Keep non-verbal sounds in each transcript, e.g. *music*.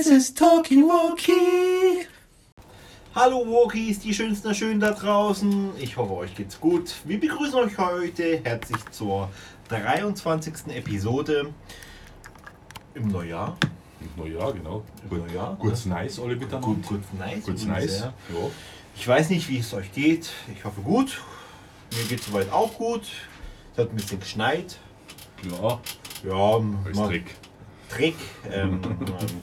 This is Talkie Walkie. Hallo Walkies, die schönsten der Schönen da draußen. Ich hoffe, euch geht's gut. Wir begrüßen euch heute herzlich zur 23. Episode im Neujahr. Neujahr, genau. Im Neujahr. Kurz nice, alle miteinander. Gut, kurz nice. Kurz nice. ja. Ich weiß nicht, wie es euch geht. Ich hoffe gut. Mir geht soweit auch gut. Es hat ein bisschen geschneit. ja, Ja, als mal- Trick. Ähm,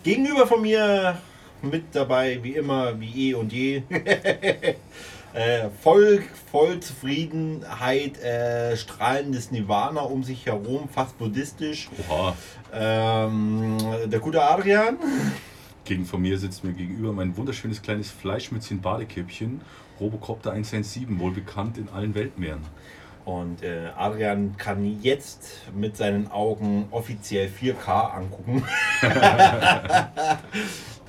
gegenüber von mir mit dabei, wie immer, wie eh und je. *laughs* äh, voll, voll Zufriedenheit, äh, strahlendes Nirvana um sich herum, fast buddhistisch. Oha. Ähm, der gute Adrian. Gegen von mir sitzt mir gegenüber mein wunderschönes kleines Fleischmützchen Badekäppchen, Robocopter 117, wohl bekannt in allen Weltmeeren. Und äh, Adrian kann jetzt mit seinen Augen offiziell 4K angucken. *laughs*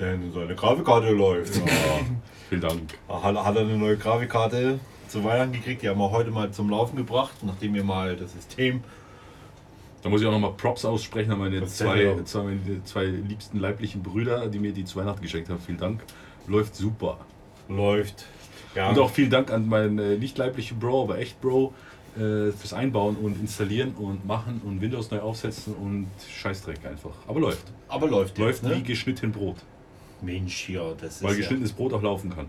Denn seine Grafikkarte läuft. Ja, *laughs* vielen Dank. Hat, hat er eine neue Grafikkarte zu Weihnachten gekriegt. Die haben wir heute mal zum Laufen gebracht, nachdem wir mal das System. Da muss ich auch nochmal Props aussprechen an meine zwei, denn? zwei, meine zwei liebsten leiblichen Brüder, die mir die zu Weihnachten geschenkt haben. Vielen Dank. Läuft super. Läuft. Ja. Und auch vielen Dank an meinen äh, nicht leiblichen Bro, aber echt Bro, äh, fürs Einbauen und Installieren und Machen und Windows neu aufsetzen und Scheißdreck einfach. Aber läuft. aber läuft. Läuft jetzt, wie ne? geschnitten Brot. Mensch, ja, das Weil ist. geschnittenes Brot auch laufen kann.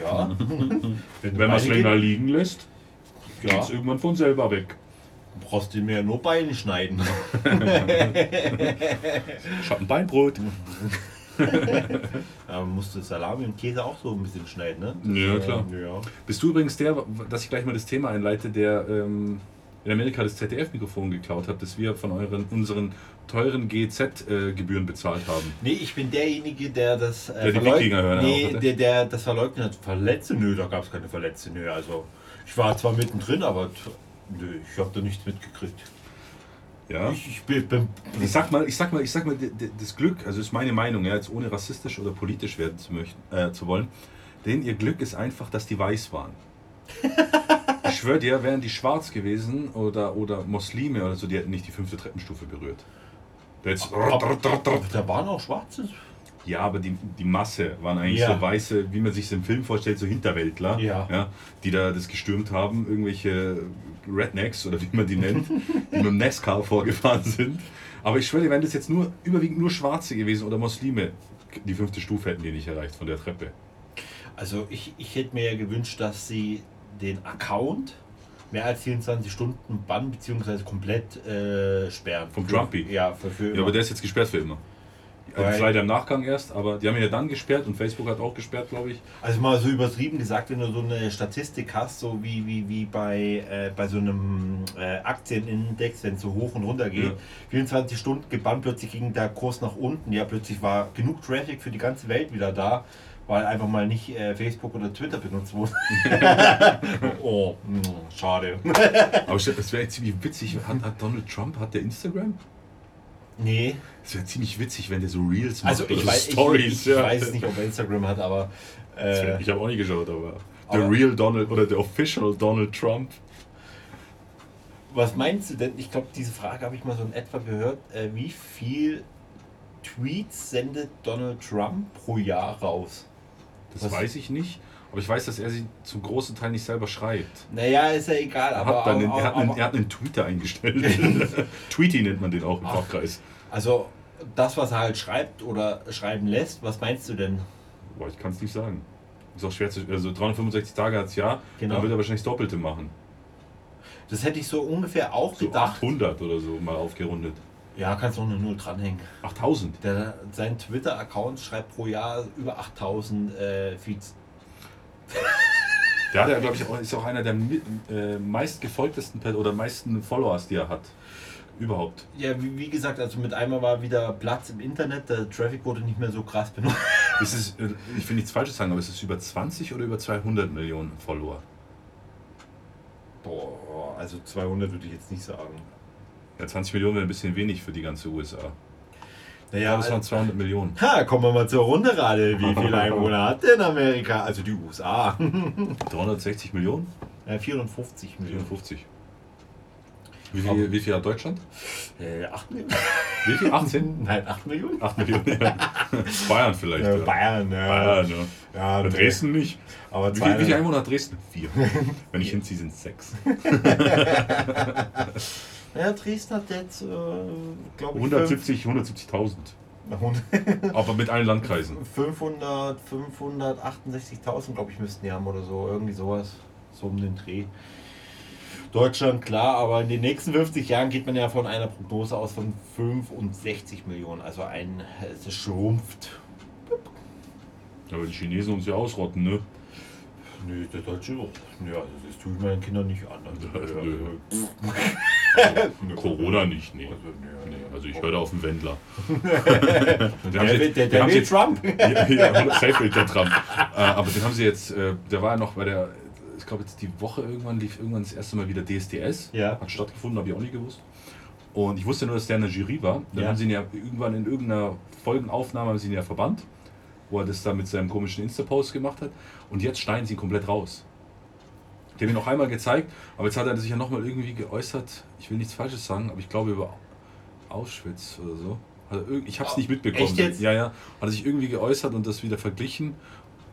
Ja. ja. *laughs* Wenn man es länger geht, liegen lässt, geht Ja. es irgendwann von selber weg. brauchst du mir ja nur Beine schneiden. *laughs* Schattenbeinbrot. *laughs* *laughs* Aber musst du Salami und Käse auch so ein bisschen schneiden, ne? Ja, klar. Ja. Bist du übrigens der, dass ich gleich mal das Thema einleite, der ähm, in Amerika das ZDF-Mikrofon geklaut hat, das wir von euren, unseren teuren GZ-Gebühren bezahlt haben? Nee, ich bin derjenige, der das äh, Der die verleug- Wikinger hören nee, der, der das verleugnet hat. Verletze? Nö, da gab es keine Verletze. Nö, also ich war zwar mittendrin, aber nö, ich habe da nichts mitgekriegt. Ja. Ich, ich bin, bin Ich sag mal, ich sag mal, ich sag mal, das Glück, also ist meine Meinung, ja, jetzt ohne rassistisch oder politisch werden zu möchten, äh, zu wollen, denn ihr Glück ist einfach, dass die weiß waren. *laughs* Ich schwöre dir, wären die schwarz gewesen oder, oder Muslime oder so, die hätten nicht die fünfte Treppenstufe berührt. Da hätt's- da waren auch Schwarze. Ja, aber die, die Masse waren eigentlich Ja. so weiße, wie man sich im Film vorstellt, so Hinterwäldler, Ja. die da das gestürmt haben, irgendwelche Rednecks oder wie man die nennt, die mit dem Nescar vorgefahren sind. Aber ich schwöre, wären das jetzt nur überwiegend nur Schwarze gewesen oder Muslime, die fünfte Stufe hätten die nicht erreicht von der Treppe. Also ich, ich hätte mir ja gewünscht, dass sie den Account mehr als 24 Stunden bannen bzw. komplett äh, sperren. Vom Für- Trumpy? Ja, für, für Ja, aber der ist jetzt gesperrt für immer. Also Weil- leider im Nachgang erst, aber die haben ihn ja dann gesperrt und Facebook hat auch gesperrt, glaube ich. Also mal so übertrieben gesagt, wenn du so eine Statistik hast, so wie, wie, wie bei, äh, bei so einem äh, Aktienindex, wenn es so hoch und runter geht, Ja. 24 Stunden gebannt, plötzlich ging der Kurs nach unten, ja, plötzlich war genug Traffic für die ganze Welt wieder da, weil einfach mal nicht äh, Facebook oder Twitter benutzt wurde. *laughs* *laughs* oh, mh, schade. Aber es wäre ziemlich witzig, hat, hat Donald Trump, hat der Instagram? Nee, Es wäre ziemlich witzig, wenn der so Reels macht also ich weiß, Stories. ich, ich ja. weiß nicht, ob er Instagram hat, aber *laughs* äh, Ich habe auch nie geschaut, aber. Aber- Der Real Donald oder der Official Donald Trump. Was meinst du denn? Ich glaube, diese Frage habe ich mal so in etwa gehört. Äh, wie viel Tweets sendet Donald Trump pro Jahr raus? Das Was? weiß ich nicht. Aber ich weiß, dass er sie zum großen Teil nicht selber schreibt. Naja, ist ja egal, Er aber. hat, dann einen, aber- er, hat einen, er hat einen Tweeter eingestellt. *laughs* Tweety nennt man den auch im Ach. Fachkreis. also, das, was er halt schreibt oder schreiben lässt, was meinst du denn? Boah, ich kann es nicht sagen. Ist auch schwer zu. Also 365 Tage als Jahr, Genau. dann wird er wahrscheinlich das Doppelte machen. Das hätte ich so ungefähr auch So gedacht. 800 oder so mal aufgerundet. Ja, kannst noch eine Null dranhängen. 8000. Der, sein Twitter-Account schreibt pro Jahr über 8000 äh, Feeds. Der hat ja, glaube ich, auch, ist auch einer der äh, meistgefolgtesten oder meisten Followers, die er hat. Überhaupt. Ja, wie, wie gesagt, also mit einmal war wieder Platz im Internet, der Traffic wurde nicht mehr so krass benutzt. Ist es, äh, ich will nichts Falsches sagen, aber ist es über 20 oder über 200 Millionen Follower? Boah, also 200 würde ich jetzt nicht sagen. Ja, 20 Millionen wäre ein bisschen wenig für die ganze USA. Naja, Ja, das waren also, 200 Millionen. ha, kommen wir mal zur Runde gerade. Wie viele *laughs* Einwohner hat denn Amerika? Also die USA. 360 *laughs* Millionen? Ja, 450 Millionen. 54. Wie viel, wie viel hat Deutschland? Äh, 8 Millionen? *laughs* Wie viel? 18? Nein, 8 Millionen? 8 Millionen. Ja. Bayern vielleicht. Ja. Bayern, ja. Bayern, ja. Ja, Dresden nicht. Aber Wie, viel- wie viele Einwohner hat Dresden? Vier. Wenn ich hinziehe, sind es sechs. Ja, Dresden hat jetzt, äh, glaube ich, 170, 170.000. 500, Aber mit allen Landkreisen. 500 568.000, glaube ich, müssten die haben oder so. Irgendwie sowas. So um den Dreh. Deutschland, klar, aber in den nächsten 50 Jahren geht man ja von einer Prognose aus von 65 Millionen. Also ein, es schrumpft. Ja, aber die Chinesen uns ja ausrotten, ne? Nö, der Deutsche auch. Ja, also das tue ich meinen Kindern nicht an. Also, *laughs* Nö. Nö. *laughs* Corona nicht, nee. Also, nee also ich höre da auf den Wendler. *laughs* Der, Den haben sie- will- der, der sie- Trump. *laughs* ja, ja, safe der Trump. Äh, aber den haben sie jetzt, äh, der war ja noch bei der, ich glaube jetzt die Woche irgendwann lief irgendwann das erste Mal wieder DSDS. Ja. Hat stattgefunden, habe ich auch nicht gewusst. Und ich wusste nur, dass der in der Jury war. Dann Ja. haben sie ihn ja irgendwann in irgendeiner Folgenaufnahme haben sie ihn ja verbannt, wo er das da mit seinem komischen Insta-Post gemacht hat. Und jetzt schneiden sie ihn komplett raus. Die haben ihn noch einmal gezeigt, aber jetzt hat er sich ja nochmal irgendwie geäußert, ich will nichts Falsches sagen, aber ich glaube über Auschwitz oder so. Also ich habe es nicht mitbekommen. Ja, ja. Hat er sich irgendwie geäußert und das wieder verglichen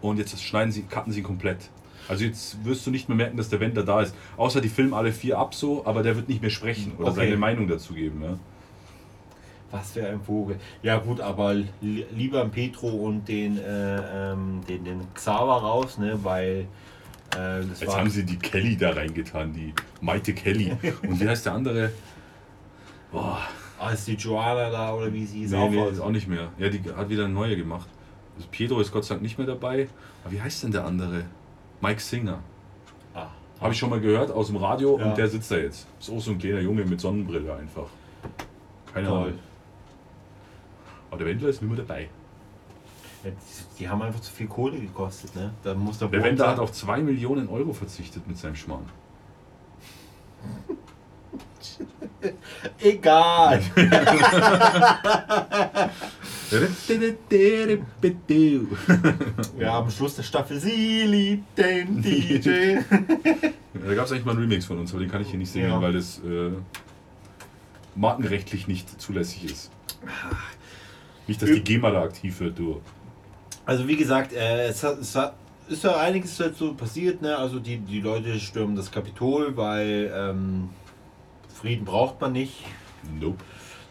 und jetzt schneiden sie, cutten sie komplett. Also jetzt wirst du nicht mehr merken, dass der Wendler da ist. Außer die filmen alle vier ab so, aber der wird nicht mehr sprechen oder Okay. seine Meinung dazu geben. Ja. Was für ein Vogel. Ja gut, aber li lieber Petro und den, äh, ähm, den, den Xaver raus, ne, weil äh, das Jetzt war... haben sie die Kelly da reingetan, die Maite Kelly. Und wie heißt der andere? Boah, als die Joanna da oder wie sie ist nee, auch, nee, ist auch nicht mehr. Ja, die hat wieder eine neue gemacht. Also Pietro ist Gott sei Dank nicht mehr dabei. Aber wie heißt denn der andere? Mike Singer. Ah. Habe ich schon mal gehört aus dem Radio Ja. und der sitzt da jetzt. Ist auch so ein kleiner Junge mit Sonnenbrille einfach. Keine Toll. Ahnung. Aber der Wendler ist nicht mehr dabei. Ja, die, die haben einfach zu viel Kohle gekostet, ne? Da muss der, Der Wendler hat auf 2 Millionen Euro verzichtet mit seinem Schmarrn. Egal! *laughs* Wir haben am Schluss der Staffel Sie liebt den *laughs* DJ. Da gab es eigentlich mal einen Remix von uns, aber den kann ich hier nicht singen, Ja. weil das äh, markenrechtlich nicht zulässig ist. Nicht, dass die GEMA da aktiv wird, du. Also wie gesagt, äh, es, hat, es hat, ist ja einiges dazu passiert. Ne? Also die, die Leute stürmen das Kapitol, weil ähm, Frieden braucht man nicht. Nope.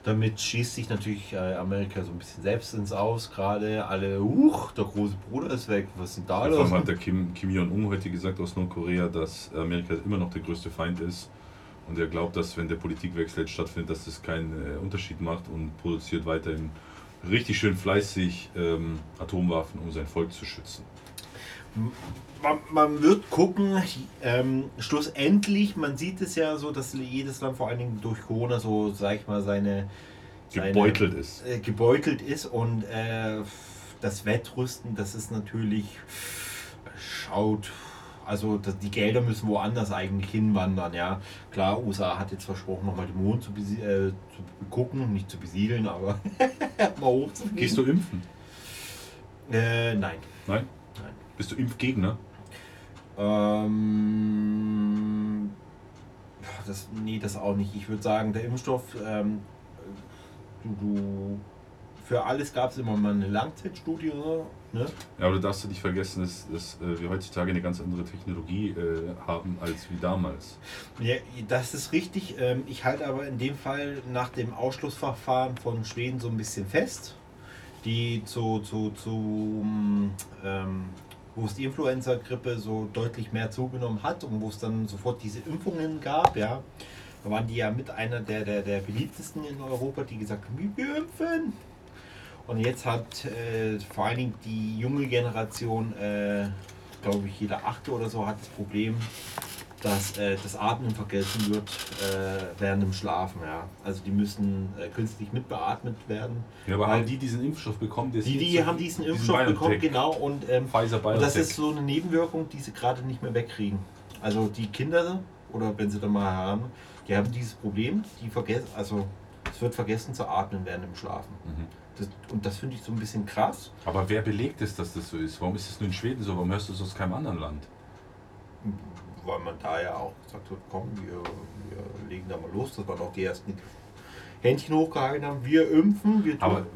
Damit schießt sich natürlich äh, Amerika so ein bisschen selbst ins Aus. Gerade alle, huch, der große Bruder ist weg. Was denn da Vor los? allem hat der Kim, Kim Jong-un heute gesagt aus Nordkorea, dass Amerika immer noch der größte Feind ist. Und er glaubt, dass wenn der Politikwechsel jetzt stattfindet, dass das keinen äh, Unterschied macht und produziert weiterhin richtig schön fleißig ähm, Atomwaffen, um sein Volk zu schützen. man, man wird gucken, ähm, schlussendlich, man sieht es ja so, dass jedes Land vor allen Dingen durch Corona so, sag ich mal, seine, seine Gebeutelt ist. äh, gebeutelt ist und äh, das Wettrüsten, das ist natürlich, schaut, also die Gelder müssen woanders eigentlich hinwandern, ja. Klar, USA hat jetzt versprochen, nochmal den Mond zu, äh, zu gucken, nicht zu besiedeln, aber *laughs* mal hochzufliegen. Gehst du impfen? Äh, nein. Nein? Nein. Bist du Impfgegner? Ähm, das, nee, das auch nicht. Ich würde sagen, der Impfstoff, ähm, du, du, für alles gab es immer mal eine Langzeitstudie. Ne? Ja, aber du darfst du nicht vergessen, dass, dass äh, wir heutzutage eine ganz andere Technologie äh, haben als wie damals. Ja, das ist richtig. Ähm, ich halte aber in dem Fall nach dem Ausschlussverfahren von Schweden so ein bisschen fest, die zu, zu, zu ähm, wo es die Influenza-Grippe so deutlich mehr zugenommen hat und wo es dann sofort diese Impfungen gab, ja. Da waren die ja mit einer der, der, der beliebtesten in Europa, die gesagt haben, wir impfen. Und jetzt hat äh, vor allen Dingen die junge Generation, äh, glaube ich, jeder Achte oder so, hat das Problem, dass äh, das Atmen vergessen wird äh, während dem Schlafen. Ja. Also die müssen äh, künstlich mitbeatmet werden. Ja, aber Weil haben die diesen Impfstoff bekommen? Die, die haben diesen Impfstoff BioNTech, bekommen, genau. Und, ähm, und das ist so eine Nebenwirkung, die sie gerade nicht mehr wegkriegen. Also die Kinder, oder wenn sie dann mal haben, die haben dieses Problem, die vergessen, also es wird vergessen zu atmen während dem Schlafen. Mhm. Das, und das finde ich so ein bisschen krass. Aber wer belegt es, dass das so ist? Warum ist es nur in Schweden so? Warum hörst du es aus keinem anderen Land? weil man da ja auch gesagt hat, komm, wir, wir legen da mal los. Das waren auch die ersten, Händchen hochgehalten haben. Wir impfen, wir tun. Aber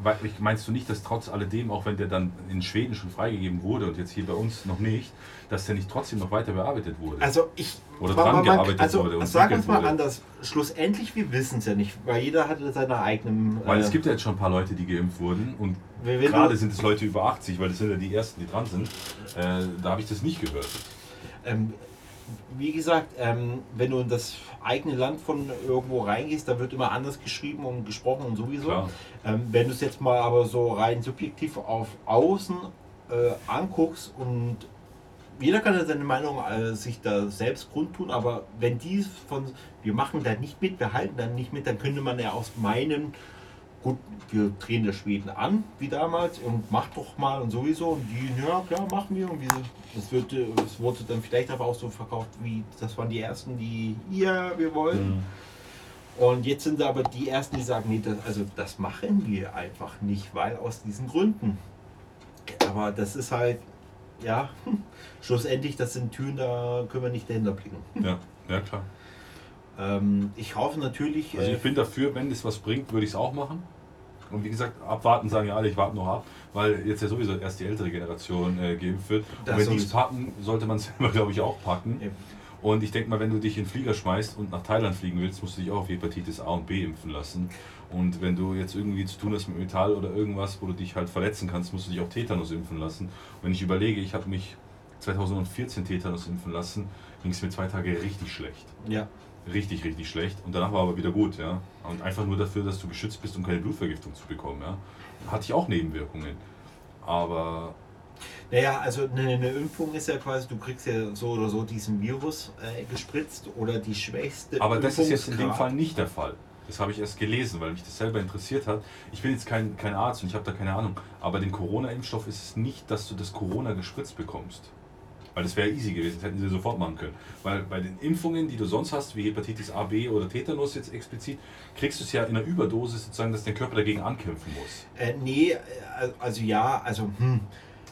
meinst du nicht, dass trotz alledem, auch wenn der dann in Schweden schon freigegeben wurde und jetzt hier bei uns noch nicht, dass der nicht trotzdem noch weiter bearbeitet wurde? Also ich. Oder dran man- gearbeitet also, wurde und Sagen wir es mal wurde. anders. Schlussendlich, wir wissen es ja nicht, weil jeder hatte seine eigenen. Weil äh, es gibt ja jetzt schon ein paar Leute, die geimpft wurden und gerade sind es Leute über 80, weil das sind ja die ersten, die dran sind. Äh, da habe ich das nicht gehört. Ähm, wie gesagt, ähm, wenn du in das eigene Land von irgendwo reingehst, da wird immer anders geschrieben und gesprochen und sowieso. Ähm, wenn du es jetzt mal aber so rein subjektiv auf außen äh, anguckst und jeder kann ja seine Meinung äh, sich da selbst kundtun, aber wenn die von wir machen da nicht mit, wir halten da nicht mit, dann könnte man ja aus meinen gut, wir drehen das Schweden an, wie damals, und macht doch mal und sowieso. Und die, ja klar, machen wir. Und wir, das, wird, äh, das wurde dann vielleicht aber auch so verkauft, wie das waren die ersten, die, ja, wir wollen. Und jetzt sind aber die ersten, die sagen, nee, das, also das machen wir einfach nicht, weil aus diesen Gründen. Aber das ist halt, ja, schlussendlich, das sind Türen, da können wir nicht dahinter blicken. Ja, ja klar. Ähm, ich hoffe natürlich, Also äh, ich bin dafür, wenn das was bringt, würde ich es auch machen. Und wie gesagt, abwarten sagen ja alle, ich warte noch ab, weil jetzt ja sowieso erst die ältere Generation äh, geimpft wird. Das Und wenn die es packen, sollte man es *laughs* selber, glaube ich, auch packen. äh, Und ich denke mal, wenn du dich in den Flieger schmeißt und nach Thailand fliegen willst, musst du dich auch auf Hepatitis A und B impfen lassen. Und wenn du jetzt irgendwie zu tun hast mit Metall oder irgendwas, wo du dich halt verletzen kannst, musst du dich auch Tetanus impfen lassen. Und wenn ich überlege, ich habe mich 2014 Tetanus impfen lassen, ging es mir zwei Tage richtig schlecht. ja. Richtig, richtig schlecht. Und danach war aber wieder gut, ja. Und einfach nur dafür, dass du geschützt bist, um keine Blutvergiftung zu bekommen, ja. Hatte ich auch Nebenwirkungen. Aber Naja, also eine, eine Impfung ist ja quasi, du kriegst ja so oder so diesen Virus äh, gespritzt oder die schwächste Aber das ist jetzt in dem Fall nicht der Fall. Das habe ich erst gelesen, weil mich das selber interessiert hat. Ich bin jetzt kein, kein Arzt und ich habe da keine Ahnung. Aber den Corona-Impfstoff ist es nicht, dass du das Corona gespritzt bekommst. Weil das wäre easy gewesen, das hätten sie sofort machen können. Weil bei den Impfungen, die du sonst hast, wie Hepatitis A, B oder Tetanus jetzt explizit, kriegst du es ja in einer Überdosis sozusagen, dass dein Körper dagegen ankämpfen muss. Äh, nee, äh, also ja, also hm.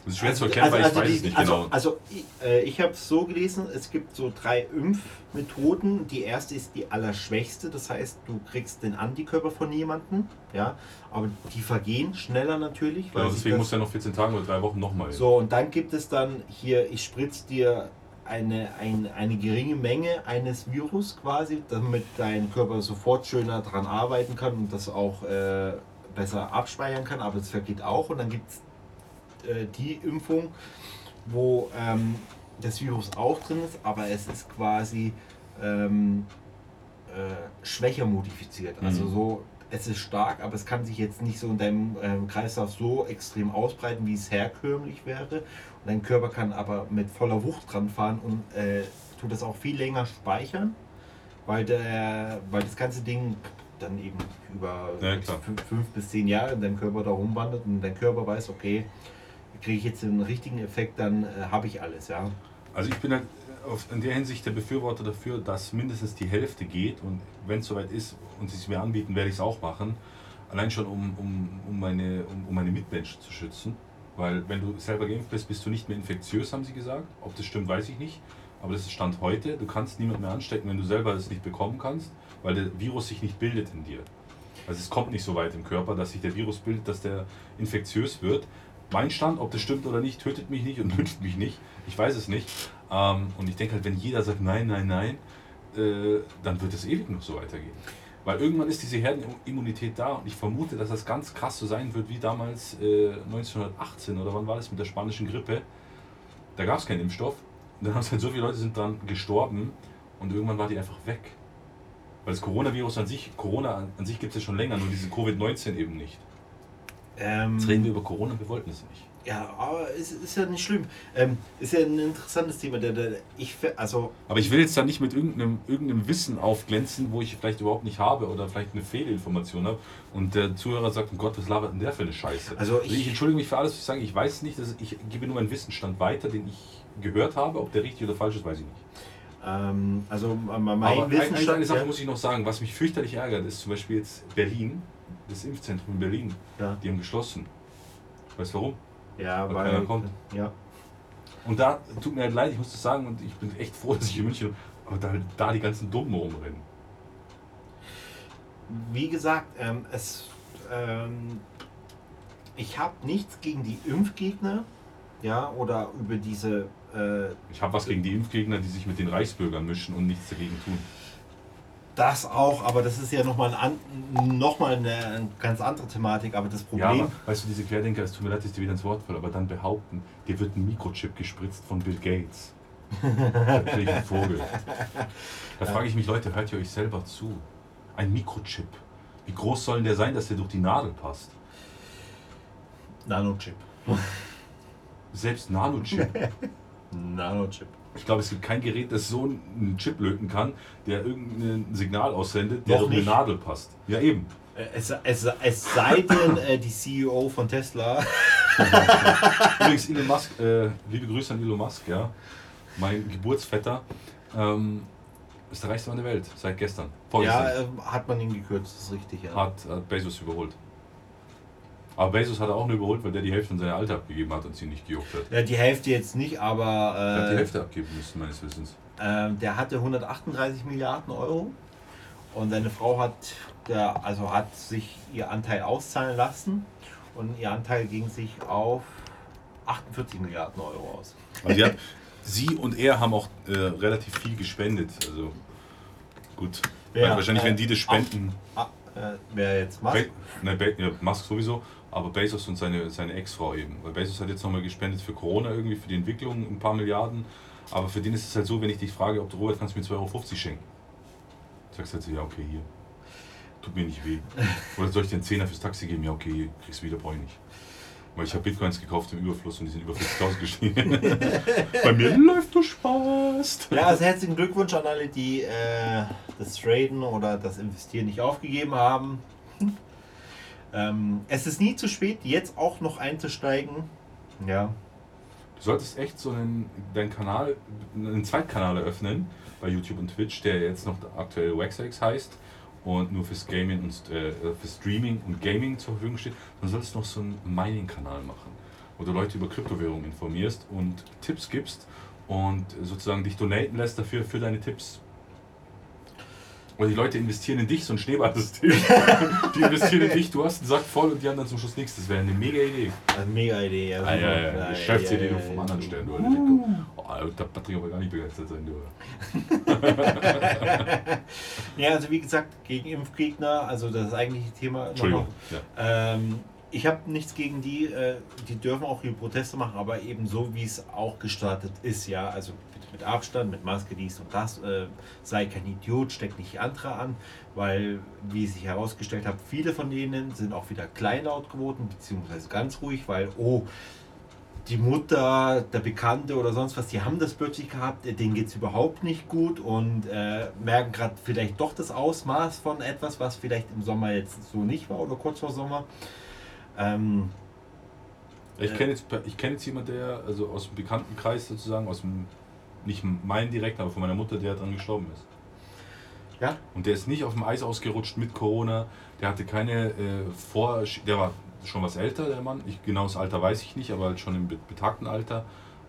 Das ist schwer also, zu erklären, weil ich weiß die- es nicht also, genau. Also ich, äh, ich habe es so gelesen, es gibt so drei Impfmethoden. Die erste ist die allerschwächste, das heißt, du kriegst den Antikörper von jemandem, ja, aber die vergehen schneller natürlich. Genau, sich deswegen das- muss er noch 14 Tage oder drei Wochen nochmal. So, und dann gibt es dann hier, ich spritze dir eine, ein, eine geringe Menge eines Virus quasi, damit dein Körper sofort schöner dran arbeiten kann und das auch äh, besser abspeichern kann, aber es vergeht auch. Und dann gibt es äh, die Impfung, wo ähm, das Virus auch drin ist, aber es ist quasi ähm, äh, schwächer modifiziert. Also Mhm. so, es ist stark, aber es kann sich jetzt nicht so in deinem ähm, Kreislauf so extrem ausbreiten, wie es herkömmlich wäre. Und dein Körper kann aber mit voller Wucht dran fahren und äh, tut das auch viel länger speichern, weil, der, weil das ganze Ding dann eben über Ja, fünf, fünf bis zehn Jahre in deinem Körper da rumwandert und dein Körper weiß, okay, kriege ich jetzt den richtigen Effekt, dann äh, habe ich alles, ja. Also ich bin halt in der Hinsicht der Befürworter dafür, dass mindestens die Hälfte geht und wenn es soweit ist und sie es mir anbieten, werde ich es auch machen. Allein schon, um, um, um, meine, um, um meine Mitmenschen zu schützen. Weil wenn du selber geimpft bist, bist du nicht mehr infektiös, haben sie gesagt. Ob das stimmt, weiß ich nicht. Aber das ist Stand heute. Du kannst niemand mehr anstecken, wenn du selber das nicht bekommen kannst, weil der Virus sich nicht bildet in dir. Also es kommt nicht so weit im Körper, dass sich der Virus bildet, dass der infektiös wird. Mein Stand, ob das stimmt oder nicht, tötet mich nicht und *laughs* wünscht mich nicht. Ich weiß es nicht. Ähm, und ich denke halt, wenn jeder sagt nein, nein, nein, äh, dann wird es ewig noch so weitergehen. Weil irgendwann ist diese Herdenimmunität da und ich vermute, dass das ganz krass so sein wird wie damals äh, 1918 oder wann war das mit der spanischen Grippe. Da gab es keinen Impfstoff. Und dann haben es halt so viele Leute sind dran gestorben und irgendwann war die einfach weg. Weil das Coronavirus an sich, Corona an sich gibt es ja schon länger, nur diese Covid-19 eben nicht. Ähm, Jetzt reden wir über Corona, wir wollten es nicht. Ja, aber es ist ja nicht schlimm. Ähm, ist ja ein interessantes Thema. Der, der, ich, also, Aber ich will jetzt da nicht mit irgendeinem, irgendeinem Wissen aufglänzen, wo ich vielleicht überhaupt nicht habe oder vielleicht eine Fehlinformation habe. Und der Zuhörer sagt, um Gott, was labert denn der für eine Scheiße? Also ich- ich entschuldige mich für alles, was ich sage. Ich weiß nicht, dass ich gebe nur meinen Wissensstand weiter, den ich gehört habe. Ob der richtig oder falsch ist, weiß ich nicht. ähm, also mein Aber ein, eine Wissensstand. Sache ja, muss ich noch sagen, was mich fürchterlich ärgert, ist zum Beispiel jetzt Berlin, das Impfzentrum in Berlin. ja, Die haben geschlossen. Weißt du warum? ja, weil weil. keiner kommt. Ja. Und da tut mir halt leid, ich muss das sagen, und ich bin echt froh, *laughs* dass ich in München, aber da, da die ganzen Dummen rumrennen. Wie gesagt, ähm, es, ähm, ich habe nichts gegen die Impfgegner, ja, oder über diese, äh, Ich habe was gegen die Impfgegner, die sich mit den Reichsbürgern mischen und nichts dagegen tun. Das auch, aber das ist ja nochmal ein noch mal eine, eine ganz andere Thematik, aber das Ja, Problem, aber, weißt du, diese Querdenker, es tut mir leid, dass ich dir wieder ins Wort falle, aber dann behaupten, dir wird ein Mikrochip gespritzt von Bill Gates. *laughs* Welchen Vogel. Da frage ich mich, Leute, hört ihr euch selber zu? Ein Mikrochip. Wie groß soll denn der sein, dass der durch die Nadel passt? Nanochip. Selbst Nanochip. *laughs* Nanochip. Ich glaube, es gibt kein Gerät, das so einen Chip löten kann, der irgendein Signal aussendet, der Noch durch eine nicht. Nadel passt. Ja, eben. Äh, Es, es, es sei denn, äh, die CEO von Tesla. *laughs* Übrigens, Elon Musk, äh, liebe Grüße an Elon Musk, ja. Mein Geburtsvetter ähm, ist der reichste Mann der Welt, seit gestern. Vorgestern. Ja, ähm, hat man ihn gekürzt, das ist richtig, ja. hat, hat Bezos überholt. Aber Bezos hat er auch nur überholt, weil der die Hälfte von seiner Alte abgegeben hat und sie nicht gejuckt hat. ja die Hälfte jetzt nicht, aber Er hat die äh, Hälfte abgeben müssen, meines Wissens. ähm, der hatte 138 Milliarden Euro und seine Frau hat, der, also hat sich ihr Anteil auszahlen lassen und ihr Anteil ging sich auf 48 Milliarden Euro aus. Also hat, *laughs* sie und er haben auch äh, relativ viel gespendet. Also gut. Weil wahrscheinlich, Äh, wenn die das spenden. Ah, äh, wer jetzt macht? Be ne, Be ja, Musk sowieso, aber Bezos und seine, seine Ex-Frau eben. Weil Bezos hat jetzt nochmal gespendet für Corona irgendwie, für die Entwicklung ein paar Milliarden. Aber für den ist es halt so, wenn ich dich frage, ob du Robert kannst du mir 2,50 Euro schenken. Sagst du halt so, ja, okay, hier. Tut mir nicht weh. *laughs* Oder soll ich dir einen Zehner fürs Taxi geben? Ja, okay, kriegst du wieder, brauche ich nicht. Weil ich habe Bitcoins gekauft im Überfluss und die sind über 40.000 gestiegen. *laughs* Bei mir läuft du Spaß. Ja, also herzlichen Glückwunsch an alle, die äh, das Traden oder das Investieren nicht aufgegeben haben. Ähm, es ist nie zu spät, jetzt auch noch einzusteigen. Ja. Du solltest echt so einen, deinen Kanal, einen Zweitkanal eröffnen bei YouTube und Twitch, der jetzt noch aktuell Waxx heißt und nur fürs Gaming und äh, für Streaming und Gaming zur Verfügung steht. Dann solltest du noch so einen Mining-Kanal machen, wo du Leute über Kryptowährungen informierst und Tipps gibst und sozusagen dich donaten lässt dafür für deine Tipps. Oder die Leute investieren in dich, so ein Schneeballsystem. *laughs* die investieren in dich, du hast einen Sack voll und die haben dann zum Schluss nichts. Das wäre eine mega Idee. Also mega Idee. Also, Ah, ja, ja, ja. Geschäftsidee ja, noch ja, vom ja. anderen Stern, du Alter. Oh, Alter, Patrick aber gar nicht begeistert sein, du. *laughs* Ja, also wie gesagt, gegen Impfgegner, also das eigentliche Thema. Entschuldigung. nochmal. Ja. Ähm, ich habe nichts gegen die, äh, die dürfen auch ihre Proteste machen, aber eben so, wie es auch gestartet ist, ja. Also mit Abstand, mit Maske, dies und das. Äh, sei kein Idiot, steck nicht andere an, weil, wie sich herausgestellt hat, viele von denen sind auch wieder kleinlaut geworden, beziehungsweise ganz ruhig, weil, oh, die Mutter, der Bekannte oder sonst was, die haben das plötzlich gehabt, äh, denen geht es überhaupt nicht gut und äh, merken gerade vielleicht doch das Ausmaß von etwas, was vielleicht im Sommer jetzt so nicht war oder kurz vor Sommer. Ähm, Ich kenne jetzt, ich kenn jetzt jemanden, der, also aus dem Bekanntenkreis sozusagen, aus dem, nicht meinen direkt, aber von meiner Mutter, der dran gestorben ist. ja, Und der ist nicht auf dem Eis ausgerutscht mit Corona, der hatte keine äh, Vor... Der war schon was älter, der Mann. Ich, genau das Alter weiß ich nicht, aber halt schon im be- betagten Alter.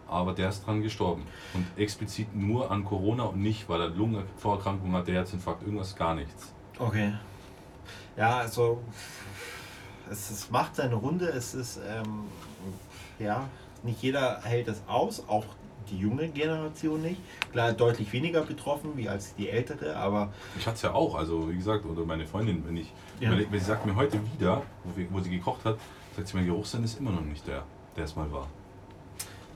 Aber der ist dran gestorben. Und explizit nur an Corona und nicht, weil er Lungenvorerkrankungen hat, der Herzinfarkt, irgendwas, gar nichts. okay. Ja, also es, es macht seine Runde, es ist, ähm, ja, nicht jeder hält es aus, auch die junge Generation nicht. Klar, deutlich weniger betroffen wie als die ältere, aber Ich hatte es ja auch, also wie gesagt, oder meine Freundin, wenn ich, Ja. wenn, wenn sie sagt mir heute wieder, wo, wir, wo sie gekocht hat, sagt sie, mein Geruchssinn ist immer noch nicht der, der es mal war.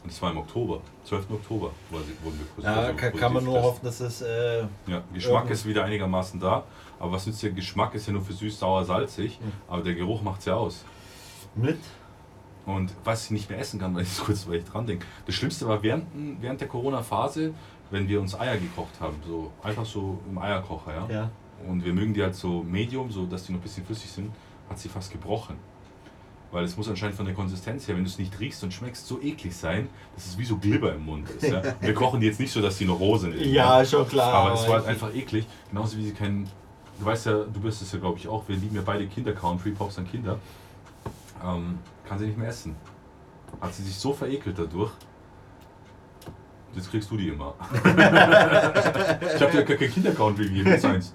Und es war im Oktober, 12. Oktober, war sie, wurden wir ja, also kann, positiv kann man nur getestet. hoffen, dass es äh, Ja, Geschmack ist wieder einigermaßen da, aber was nützt der Geschmack? Ist ja nur für süß, sauer, salzig, Mhm. aber der Geruch macht es ja aus. mit. Und was ich nicht mehr essen kann, weil ich *laughs* kurz weil ich dran denke. Das Schlimmste war während, während der Corona-Phase, wenn wir uns Eier gekocht haben, so einfach so im Eierkocher, ja. Ja. Und wir mögen die halt so medium, so dass die noch ein bisschen flüssig sind, hat sie fast gebrochen. Weil es muss anscheinend von der Konsistenz her, wenn du es nicht riechst und schmeckst, so eklig sein, dass es wie so Glibber im Mund ist. Ja? *laughs* Wir kochen die jetzt nicht so, dass die noch roh sind. Ja, schon klar. Aber es war halt einfach eklig. Genauso wie sie keinen. Du weißt ja, du bist es ja, glaube ich, auch. Wir lieben ja beide Kinder-Country, Pops an Kinder. Ähm, kann sie nicht mehr essen. Hat sie sich so verekelt dadurch. Jetzt kriegst du die immer. *laughs* ich habe dir keinen Kinderaccount das ist eins.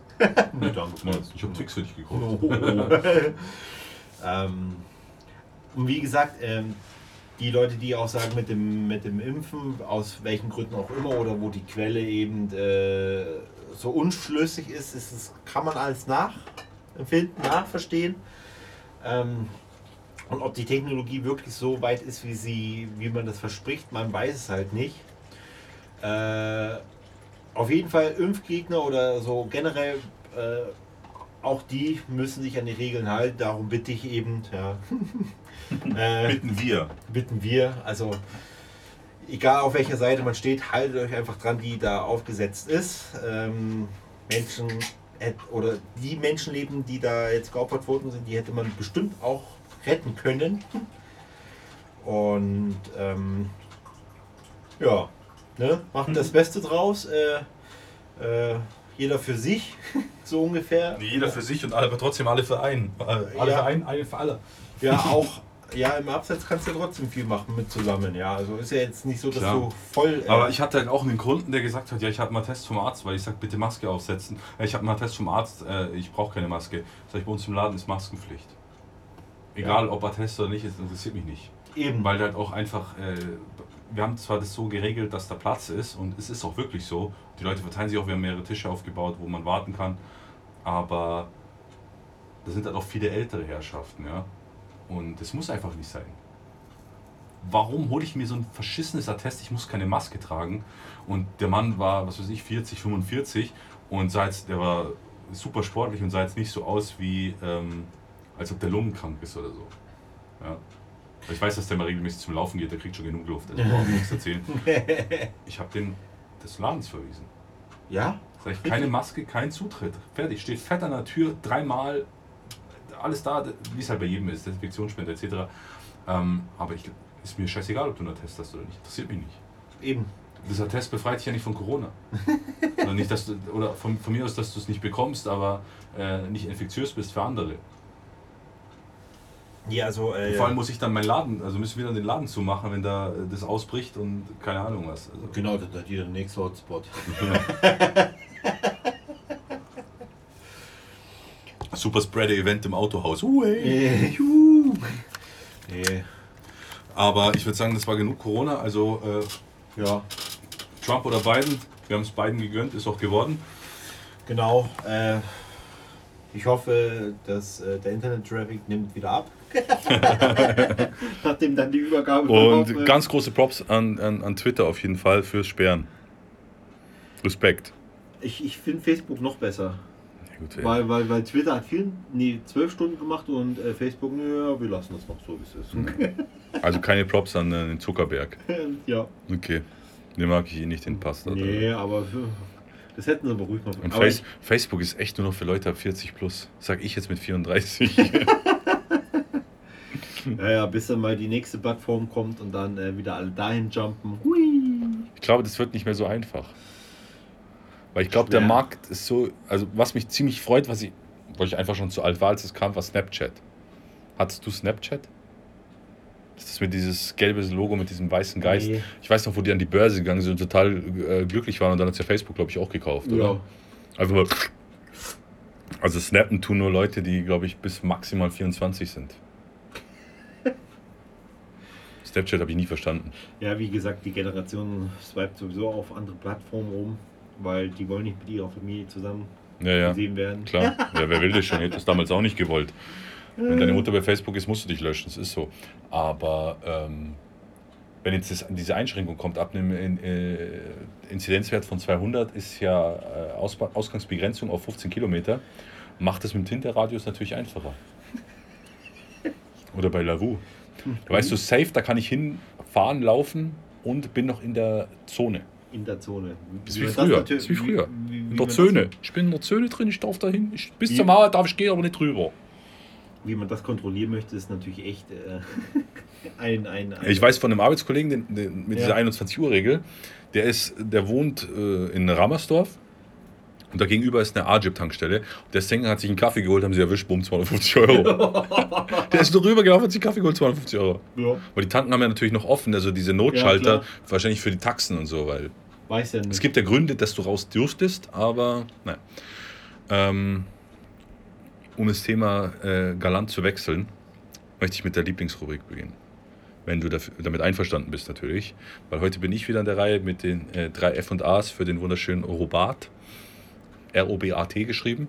Nee, danke. Ich habe Twix für dich gekauft. Oh. *laughs* ähm, und wie gesagt, ähm, die Leute, die auch sagen mit dem, mit dem Impfen, aus welchen Gründen auch immer, oder wo die Quelle eben äh, so unschlüssig ist, ist es, kann man alles nachempfinden, nachverstehen. Ähm, und ob die Technologie wirklich so weit ist, wie, sie, wie man das verspricht, man weiß es halt nicht. Äh, auf jeden Fall Impfgegner oder so generell, äh, auch die müssen sich an die Regeln halten. Darum bitte ich eben, ja, *laughs* äh, Bitten wir. bitten wir, also egal auf welcher Seite man steht, haltet euch einfach dran, die da aufgesetzt ist. Ähm, Menschen oder die Menschenleben, die da jetzt geopfert worden sind, die hätte man bestimmt auch retten können. Und ähm, ja, ne, macht das Beste draus. Äh, äh, jeder für sich, *laughs* so ungefähr. Jeder für sich und alle, aber trotzdem alle für einen. Äh, Alle Ja. für einen, eine für alle. Ja, *laughs* auch. Ja, im Abseits kannst du trotzdem viel machen mit zusammen. Ja, also ist ja jetzt nicht so, dass Klar. du voll. Äh, Aber ich hatte halt auch einen Kunden, der gesagt hat, ja, ich habe mal Test vom Arzt, weil ich sag, bitte Maske aufsetzen. Ich habe mal Test vom Arzt, äh, ich brauche keine Maske. Sag ich, bei uns im Laden ist Maskenpflicht. Egal, ob er Test oder nicht, es interessiert mich nicht. eben. Weil halt auch einfach, äh, wir haben zwar das so geregelt, dass da Platz ist und es ist auch wirklich so. Die Leute verteilen sich auch, wir haben mehrere Tische aufgebaut, wo man warten kann. Aber da sind halt auch viele ältere Herrschaften, ja. Und das muss einfach nicht sein. Warum hole ich mir so ein verschissenes Attest, ich muss keine Maske tragen? Und der Mann war, was weiß ich, 40, 45 und sah jetzt, der war super sportlich und sah jetzt nicht so aus wie, ähm, als ob der lungenkrank ist oder so. Ja. Ich weiß, dass der mal regelmäßig zum Laufen geht, der kriegt schon genug Luft, also brauche ich nichts erzählen. *laughs* Ich habe den des Ladens verwiesen. ja? Sag ich, keine Maske, kein Zutritt. Fertig, steht fett an der Tür, dreimal, alles da, wie es halt bei jedem ist, Desinfektionsspender etc. Ähm, aber ich, ist mir scheißegal, ob du einen Test hast oder nicht. Interessiert mich nicht. Eben. Dieser Test befreit dich ja nicht von Corona. *laughs* oder nicht, dass du, oder von, von mir aus, dass du es nicht bekommst, aber äh, nicht infektiös bist für andere. Ja, also. Äh, Vor allem muss ich dann meinen Laden, also müssen wir dann den Laden zumachen, wenn da äh, das ausbricht und keine Ahnung was. Also, Genau, das ist der nächste Hotspot. *laughs* Super Spreader-Event im Autohaus. Uh, hey. Äh. Aber ich würde sagen, das war genug Corona. Also äh, Ja, Trump oder Biden, wir haben es beiden gegönnt, ist auch geworden. genau. Äh, ich hoffe, dass äh, der Internet-Traffic nimmt wieder ab. *laughs* Nachdem dann die Übergabe Und ganz große Props an, an, an Twitter auf jeden Fall fürs Sperren. Respekt. Ich, ich finde Facebook noch besser. Ja, gut. Weil, weil, weil Twitter hat viel, nee, zwölf Stunden gemacht und äh, Facebook, ja, wir lassen das noch so, wie es ist. *laughs* Also keine Props an äh, den Zuckerberg. *laughs* ja. Okay. Den mag ich eh nicht, den passt. Alter. Nee, aber das hätten sie aber ruhig mal Und Face, Facebook ist echt nur noch für Leute ab 40 plus. Sag ich jetzt mit 34. *laughs* Ja, ja, bis dann mal die nächste Plattform kommt und dann äh, wieder alle dahin jumpen. Hui. Ich glaube, das wird nicht mehr so einfach. Weil ich glaube, der. Markt ist so, also was mich ziemlich freut, was ich, weil ich einfach schon zu alt war, als es kam, war Snapchat. Hattest du Snapchat? Das ist mit dieses gelbe Logo mit diesem weißen Geist. Nee. Ich weiß noch, wo die an die Börse gegangen sind und total äh, glücklich waren und dann hat ja Facebook, glaube ich, auch gekauft, Ja. oder? Einfach mal. Also snappen tun nur Leute, die, glaube ich, bis maximal 24 sind. Snapchat habe ich nie verstanden. ja, wie gesagt, die Generation swipet sowieso auf andere Plattformen rum, weil die wollen nicht mit ihrer Familie zusammen Ja, ja. gesehen werden. Klar, *laughs* ja, wer will das schon? Ich hätte das damals auch nicht gewollt. Wenn deine Mutter bei Facebook ist, musst du dich löschen, das ist so. Aber ähm, wenn jetzt das, diese Einschränkung kommt, ab einem in, äh, Inzidenzwert von 200 ist ja äh, Ausba Ausgangsbegrenzung auf 15 Kilometer, macht das mit dem Tinterradius natürlich einfacher. Oder bei Lavu. Da weißt du, safe, da kann ich hinfahren, laufen und bin noch in der Zone. In der Zone. Das ist wie früher. Das ist wie früher. wie- wie In der das- Zone. Ich bin in der Zone drin, ich darf dahin. Ich, bis Wie- zur Mauer darf ich gehen, aber nicht drüber. Wie man das kontrollieren möchte, ist natürlich echt äh, *laughs* ein, ein, ein. Ich weiß von einem Arbeitskollegen den, den, mit Ja. dieser 21-Uhr-Regel, der, ist, der wohnt äh, in Rammersdorf Und da gegenüber ist eine Ajib-Tankstelle. Der Sänger hat sich einen Kaffee geholt, haben sie erwischt, bumm, 250 Euro. *laughs* der ist nur rübergelaufen, hat sich einen Kaffee geholt, 250 Euro. Ja, Aber die Tanken haben ja natürlich noch offen, also diese Notschalter, klar. wahrscheinlich für die Taxen und so, weil weiß ja nicht. es gibt ja Gründe, dass du raus dürftest, aber nein. Ähm, um das Thema äh, galant zu wechseln, möchte ich mit der Lieblingsrubrik beginnen. Wenn du damit einverstanden bist, natürlich. Weil heute bin ich wieder an der Reihe mit den äh, drei F und A's für den wunderschönen Robat. R-O-B-A-T geschrieben.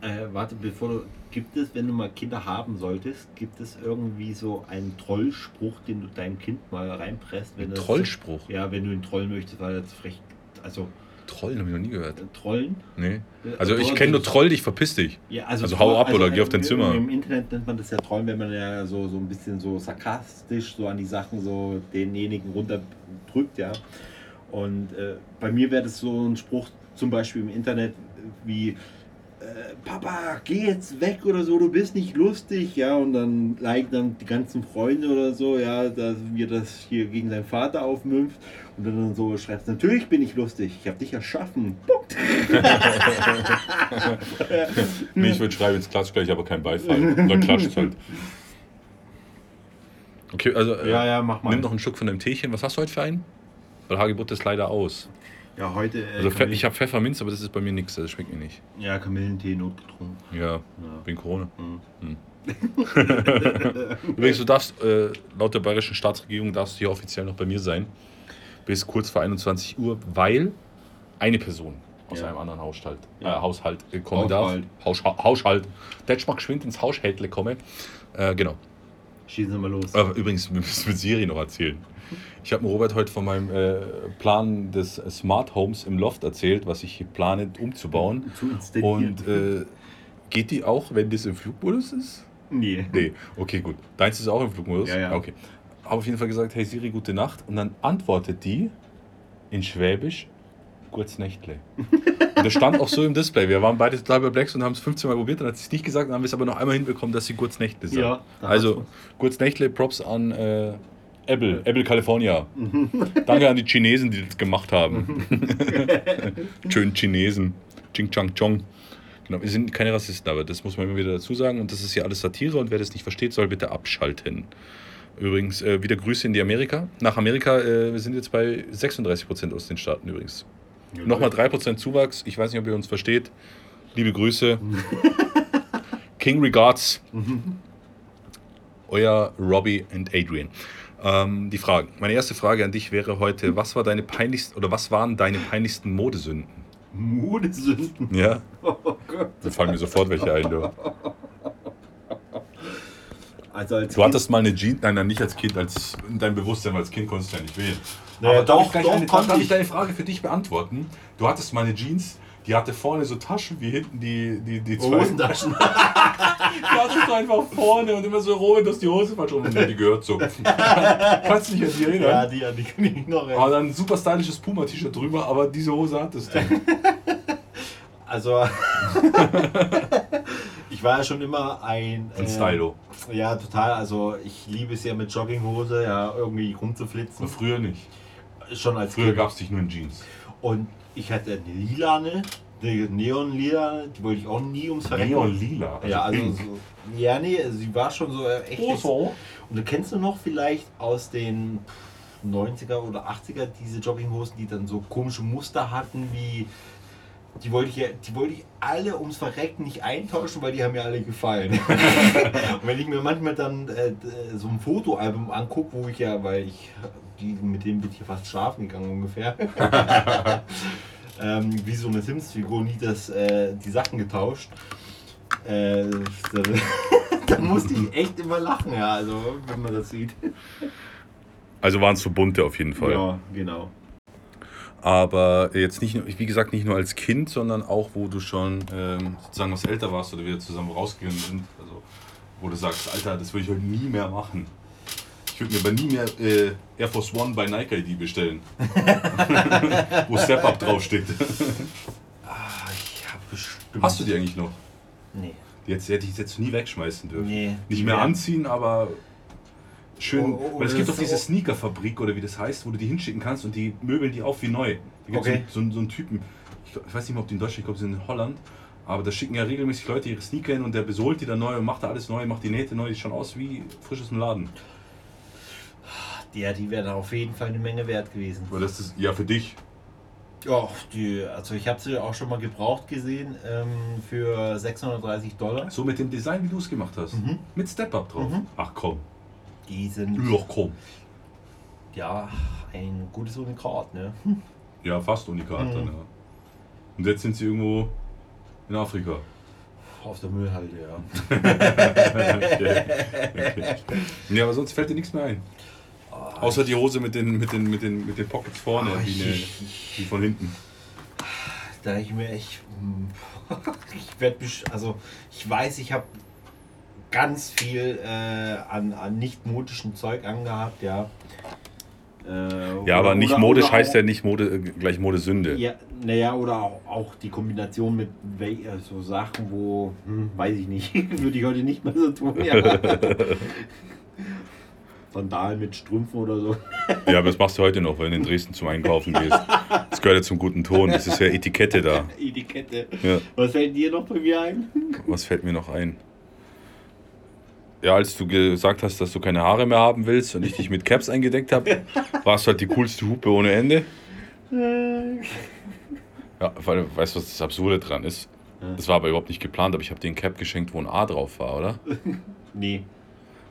Äh, warte, bevor du. Gibt es, wenn du mal Kinder haben solltest, gibt es irgendwie so einen Trollspruch, den du deinem Kind mal reinpresst? Wenn Ein das- Trollspruch. Ja, wenn du ihn trollen möchtest, weil er zu frech. Also, Trollen habe ich noch nie gehört. äh, trollen? Nee. Äh, Also ich kenne nur Troll dich, verpiss dich. Ja, Also hau ab oder geh auf dein im- Zimmer. Im Internet nennt man das ja Trollen, wenn man ja so, so ein bisschen so sarkastisch so an die Sachen so denjenigen runterdrückt, ja. Und äh, bei mir wäre das so ein Spruch zum Beispiel im Internet wie äh, Papa, geh jetzt weg oder so, du bist nicht lustig, ja, und dann liken dann die ganzen Freunde oder so, ja, dass wir das hier gegen seinen Vater aufmümpft und dann so schreibst, natürlich bin ich lustig, ich habe dich erschaffen. Punkt. *laughs* Nee, ich würde schreiben, jetzt klatscht gleich, aber kein Beifall. Oder klatscht halt. Okay, also äh, Ja, ja, mach mal. nimm noch einen Schluck von deinem Teechen. Was hast du heute für einen? Weil Hagebutte ist leider aus. Ja, heute. Äh, Also Kamillen- ich habe Pfefferminz, aber das ist bei mir nichts. Das schmeckt mir nicht. Ja, Kamillentee notgetrunken. Ja, Ja. wegen Corona. Mhm. *laughs* Übrigens, du darfst, äh, laut der bayerischen Staatsregierung, darfst du hier offiziell noch bei mir sein. Bis kurz vor 21 Uhr, weil eine Person aus Ja. einem anderen Haushalt, Ja. äh, Haushalt äh, kommen Haushalt. darf. Haus, Haushalt. Der mag geschwind ins Haushältle komme. Äh, genau. Schießen wir mal los. Aber übrigens, wir müssen mit Siri noch erzählen. Ich habe Robert heute von meinem äh, Plan des Smart Homes im Loft erzählt, was ich hier plane umzubauen. *laughs* Zu. Und äh, geht die auch, wenn das im Flugmodus ist? nee. Nee, okay, gut. Deins ist auch im Flugmodus? Ja, ja. Okay. Habe auf jeden Fall gesagt, hey Siri, gute Nacht. Und dann antwortet die in Schwäbisch, Gutes Nächtle. Und das stand auch so im Display. Wir waren beide total perplex und haben es 15 Mal probiert. Dann hat sie es nicht gesagt, dann haben wir es aber noch einmal hinbekommen, dass sie Gutes Nächtle sagt. Ja, also, Gutes Nächtle, Props an äh, Apple, Apple California. Danke an die Chinesen, die das gemacht haben. *laughs* *laughs* Schön Chinesen. Ching Chang Chong. Genau, wir sind keine Rassisten, aber das muss man immer wieder dazu sagen. Und das ist hier alles Satire und wer das nicht versteht, soll bitte abschalten. Übrigens, äh, wieder Grüße in die Amerika. Nach Amerika, äh, wir sind jetzt bei 36% aus den Staaten übrigens. Ja, Nochmal 3% Zuwachs. Ich weiß nicht, ob ihr uns versteht. Liebe Grüße. *laughs* King Regards. Euer Robbie und Adrian. Ähm, die Fragen. Meine erste Frage an dich wäre heute: Was war deine peinlichsten oder was waren deine peinlichsten Modesünden? Modesünden. Ja, *laughs* Oh Gott. da fallen mir sofort welche ein. Du, Also als du hattest mal eine Jeans, nein, nein, nicht als Kind, als in deinem Bewusstsein, als Kind konntest du ja nicht wählen. Naja, Aber darf doch, ich gleich doch, eine, konnte darf ich deine Frage für dich beantworten? Du hattest mal eine Jeans, die hatte vorne so Taschen wie hinten die, die, die zwei. Hosentaschen. *laughs* Die hattest du einfach vorne und immer so roh, dass die Hose falsch rum die gehört so. *laughs* Kannst du dich an die erinnern? ja, die, die kann ich noch Aber erinnern. dann ein super stylisches Puma-T-Shirt drüber, aber diese Hose hattest du. *laughs* Also. ich war ja schon immer ein. Ein äh, Stylo. Ja, total. Also ich liebe es ja mit Jogginghose, ja, irgendwie rumzuflitzen. Früher nicht. Schon als Früher gab es dich nur in Jeans. Und ich hatte eine lilane, eine Neon-lila, die wollte ich auch nie ums Verrecken. Neon-lila. Ja, also pink. so, ja, nee, also sie war schon so äh, echt. Oh, so. Und du kennst du noch vielleicht aus den 90er oder 80er diese Jogginghosen, die dann so komische Muster hatten, wie die wollte ich ja, die wollte ich alle ums Verrecken nicht eintauschen, weil die haben mir alle gefallen. *laughs* Und wenn ich mir manchmal dann äh, so ein Fotoalbum angucke, wo ich ja, weil ich die, mit dem bin ich ja fast schlafen gegangen ungefähr. *laughs* ähm, wie so eine Sims-Figur, nie das, äh, die Sachen getauscht. Äh, da, *laughs* da musste ich echt immer lachen, ja, also wenn man das sieht. Also waren es so bunte auf jeden Fall. Ja, genau. Aber jetzt nicht, nur- wie gesagt, nicht nur als Kind, sondern auch, wo du schon ähm, sozusagen was älter warst oder wir zusammen rausgegangen sind. Also, wo du sagst, Alter, das würde ich heute nie mehr machen. Ich würde mir aber nie mehr äh, Air Force One bei Nike ID bestellen. *laughs* wo Step Up draufsteht. Ah, ich habe bestimmt. Hast du die eigentlich noch? Nee. Jetzt hätte ich jetzt nie wegschmeißen dürfen. Nee. Nicht mehr anziehen, aber schön. Oh, oh, weil es gibt doch diese Sneakerfabrik oder wie das heißt, wo du die hinschicken kannst und die möbeln die auf wie neu. Da gibt Okay. so, so, so einen Typen. ich, ich weiß nicht mehr, ob die in Deutschland, ich glaube, sie sind in Holland, aber da schicken ja regelmäßig Leute ihre Sneaker hin und der besohlt die dann neu und macht da alles neu, macht die Nähte neu, die schauen aus wie frisch aus dem Laden. Ja, die wären auf jeden Fall eine Menge wert gewesen. Weil das ist ja für dich. Ja, die, also ich habe sie auch schon mal gebraucht gesehen ähm, für 630 Dollar. So mit dem Design, wie du es gemacht hast. Mhm. Mit Step-Up drauf. Mhm. Ach komm. Die sind Ja, komm. ja ein gutes Unikat, ne? *laughs* Ja, fast Unikat Mhm. dann, ja. Und jetzt sind sie irgendwo in Afrika. Auf der Müllhalde, ja. *laughs* okay. Okay. Ja, aber sonst fällt dir nichts mehr ein. Außer die Hose mit den, mit den, mit den, mit den Pockets vorne, Ah, die, ne, ich, die von hinten. da ich mir echt. *laughs* Ich werde also ich weiß, ich habe ganz viel äh, an, an nicht modischem Zeug angehabt, ja. Äh, Ja, aber nicht modisch heißt auch- ja nicht Mode, äh, gleich Modesünde. Ja, naja, oder auch, auch die Kombination mit äh, so Sachen, wo, hm, weiß ich nicht, *laughs* würde ich heute nicht mehr so tun. Ja. *laughs* Sandalen mit Strümpfen oder so. *laughs* Ja, aber das machst du heute noch, wenn du in Dresden zum Einkaufen gehst. Das gehört ja zum guten Ton. Das ist ja Etikette da. *laughs* Etikette. Ja. Was fällt dir noch bei mir ein? Was fällt mir noch ein? Ja, als du gesagt hast, dass du keine Haare mehr haben willst und ich dich mit Caps eingedeckt habe, *laughs* warst du halt die coolste Hupe ohne Ende. Ja, weil, weißt du, was das Absurde dran ist? Das war aber überhaupt nicht geplant, aber ich habe dir ein Cap geschenkt, wo ein A drauf war, oder? Nee.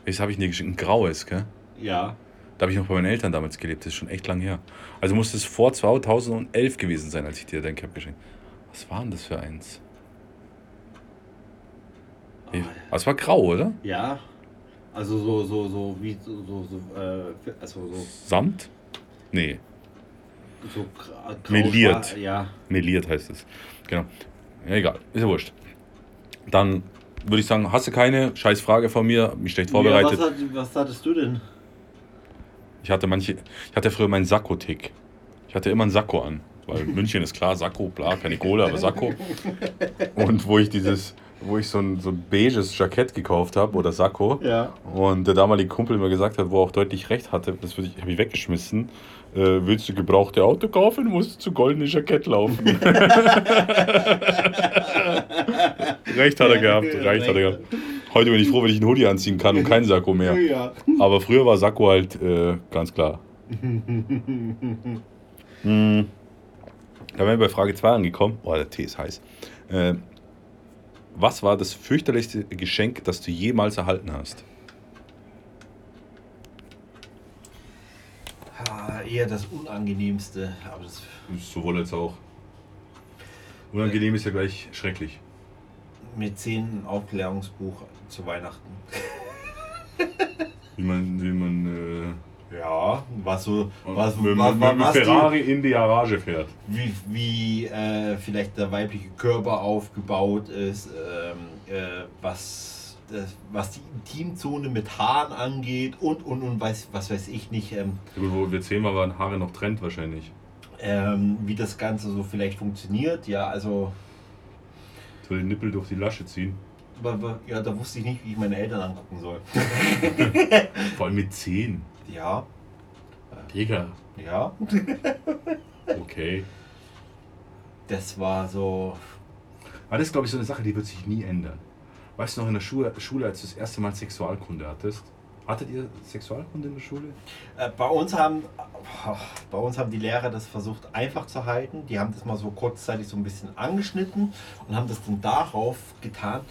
Welches habe ich dir geschenkt? Ein graues, gell? Ja. Da habe ich noch bei meinen Eltern damals gelebt, das ist schon echt lang her. Also muss es vor 2011 gewesen sein, als ich dir dein Cap geschenkt habe. Was war denn das für eins? Aber es war grau, oder? Ja. Also so, so, so, wie so, so, so äh, also so, Samt? Nee, so gra- grau, Meliert. Ja. meliert heißt es. Genau. Ja, egal, ist ja wurscht. Dann würde ich sagen, hast du keine scheiß Frage von mir, mich schlecht vorbereitet. Ja, was, hat, was hattest du denn? Ich hatte manche, ich hatte früher meinen Sakko-Tick. Ich hatte immer einen Sakko an. Weil *laughs* München ist klar, Sakko, bla, keine Kohle, aber Sakko. Und wo ich dieses, wo ich so ein, so ein beiges Jackett gekauft habe oder Sakko. Ja. Und der damalige Kumpel mir gesagt hat, wo er auch deutlich recht hatte, das würde ich, habe ich weggeschmissen. Äh, willst du gebrauchte Auto kaufen, musst du zu goldene Jackett laufen. *laughs* *laughs* recht hat er gehabt, *laughs* recht hat er gehabt. Heute bin ich froh, wenn ich einen Hoodie anziehen kann und keinen Sakko mehr. Ja. Aber früher war Sakko halt äh, ganz klar. *laughs* hm. Da wären wir bei Frage 2 angekommen. Oh, der Tee ist heiß. Äh, was war das fürchterlichste Geschenk, das du jemals erhalten hast? Ah, eher das Unangenehmste. Aber das Sowohl als auch. Unangenehm ist ja gleich schrecklich. Mit zehn Aufklärungsbuch zu Weihnachten. Wie man, wie man Ja, was so, äh, was, mit, was, was, mit was die, Ferrari in die Garage fährt. wie, wie äh, vielleicht der weibliche Körper aufgebaut ist, ähm, äh, was, das, was die Intimzone mit Haaren angeht und und und weiß, was weiß ich nicht, ähm, Ja, gut, wo wir zehnmal waren, Haare noch trennt wahrscheinlich. ähm, wie das Ganze so vielleicht funktioniert. Ja, also So den Nippel durch die Lasche ziehen. ja, da wusste ich nicht, wie ich meine Eltern angucken soll. *laughs* Vor allem mit zehn. Ja, Digga. ja, Okay. das war so. Aber das ist, glaube ich, so eine Sache, die wird sich nie ändern. Weißt du noch in der Schule als du das erste Mal Sexualkunde hattest? Hattet ihr Sexualkunde in der Schule? Äh, Bei uns haben bei uns haben die Lehrer das versucht einfach zu halten. Die haben das mal so kurzzeitig so ein bisschen angeschnitten und haben das dann darauf getan.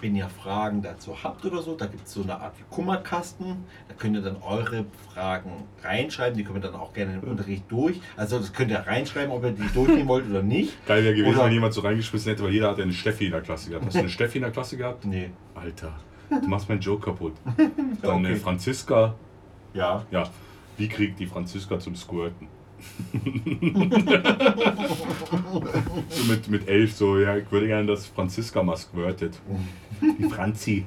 Wenn ihr Fragen dazu habt oder so, da gibt es so eine Art wie Kummerkasten. Da könnt ihr dann eure Fragen reinschreiben. Die können wir dann auch gerne im Unterricht durch. Also das könnt ihr reinschreiben, ob ihr die durchnehmen wollt oder nicht. *laughs* Geil wäre gewesen, Oder- wenn jemand so reingeschmissen hätte, weil jeder hatte eine Steffi in der Klasse gehabt. Hast du eine *laughs* Steffi in der Klasse gehabt? Nee. Alter, du machst meinen Joke kaputt. *laughs* Dann Okay. eine Franziska. Ja. Ja, wie kriegt die Franziska zum Squirten? *laughs* so mit, mit elf, so, ja, ich würde gerne, dass Franziska mal squirtet. Die Franzi.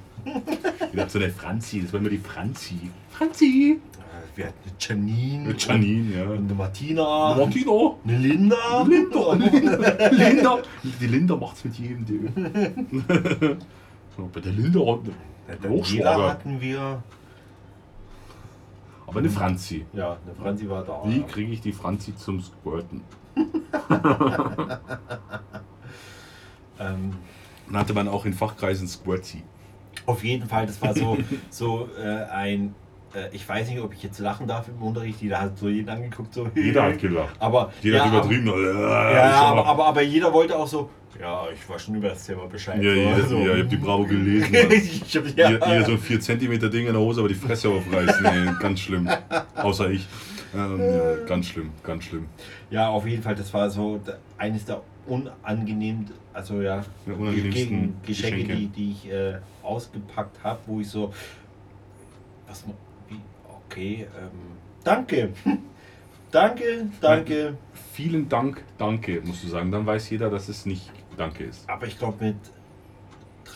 Die hat so eine Franzi, das war immer die Franzi. Franzi! Äh, Wir hatten eine Janine. Mit Janine, ja. Und eine Martina. Martino! Eine Linda. Linda! *laughs* Linda! Die Linda macht's mit jedem, du. Bei der Linda Dann jeder Hochschwager. hatten wir. Aber eine Franzi. Ja, eine Franzi war da. Wie kriege ich die Franzi zum Squirten? *laughs* Ähm, Nannte man auch in Fachkreisen Squirty. auf jeden Fall, das war so, so äh, ein. Äh, ich weiß nicht, ob ich jetzt lachen darf im Unterricht. Jeder hat so jeden angeguckt. So, Jeder hat gelacht. Aber, Jeder ja, hat übertrieben. Aber, ja, aber, aber, aber jeder wollte auch so. Ja, ich war schon über das Thema Bescheid. Ja, so, ja, also, ja, ich hab die Bravo gelesen. *laughs* Ich hab, ja, Ihr, ihr so ein 4 cm Ding in der Hose, aber die Fresse aufreißen. Nee, ganz schlimm. Außer ich. Ähm, ja, ganz schlimm, ganz schlimm. ja, auf jeden Fall, das war so eines der unangenehmen, also ja, unangenehmsten Geschenke, Geschenke. die, die ich äh, ausgepackt habe, wo ich so, was, wie, okay, ähm, danke, *laughs* danke, danke. Vielen Dank, danke, musst du sagen. Dann weiß jeder, dass es nicht Danke ist. Aber ich glaube, mit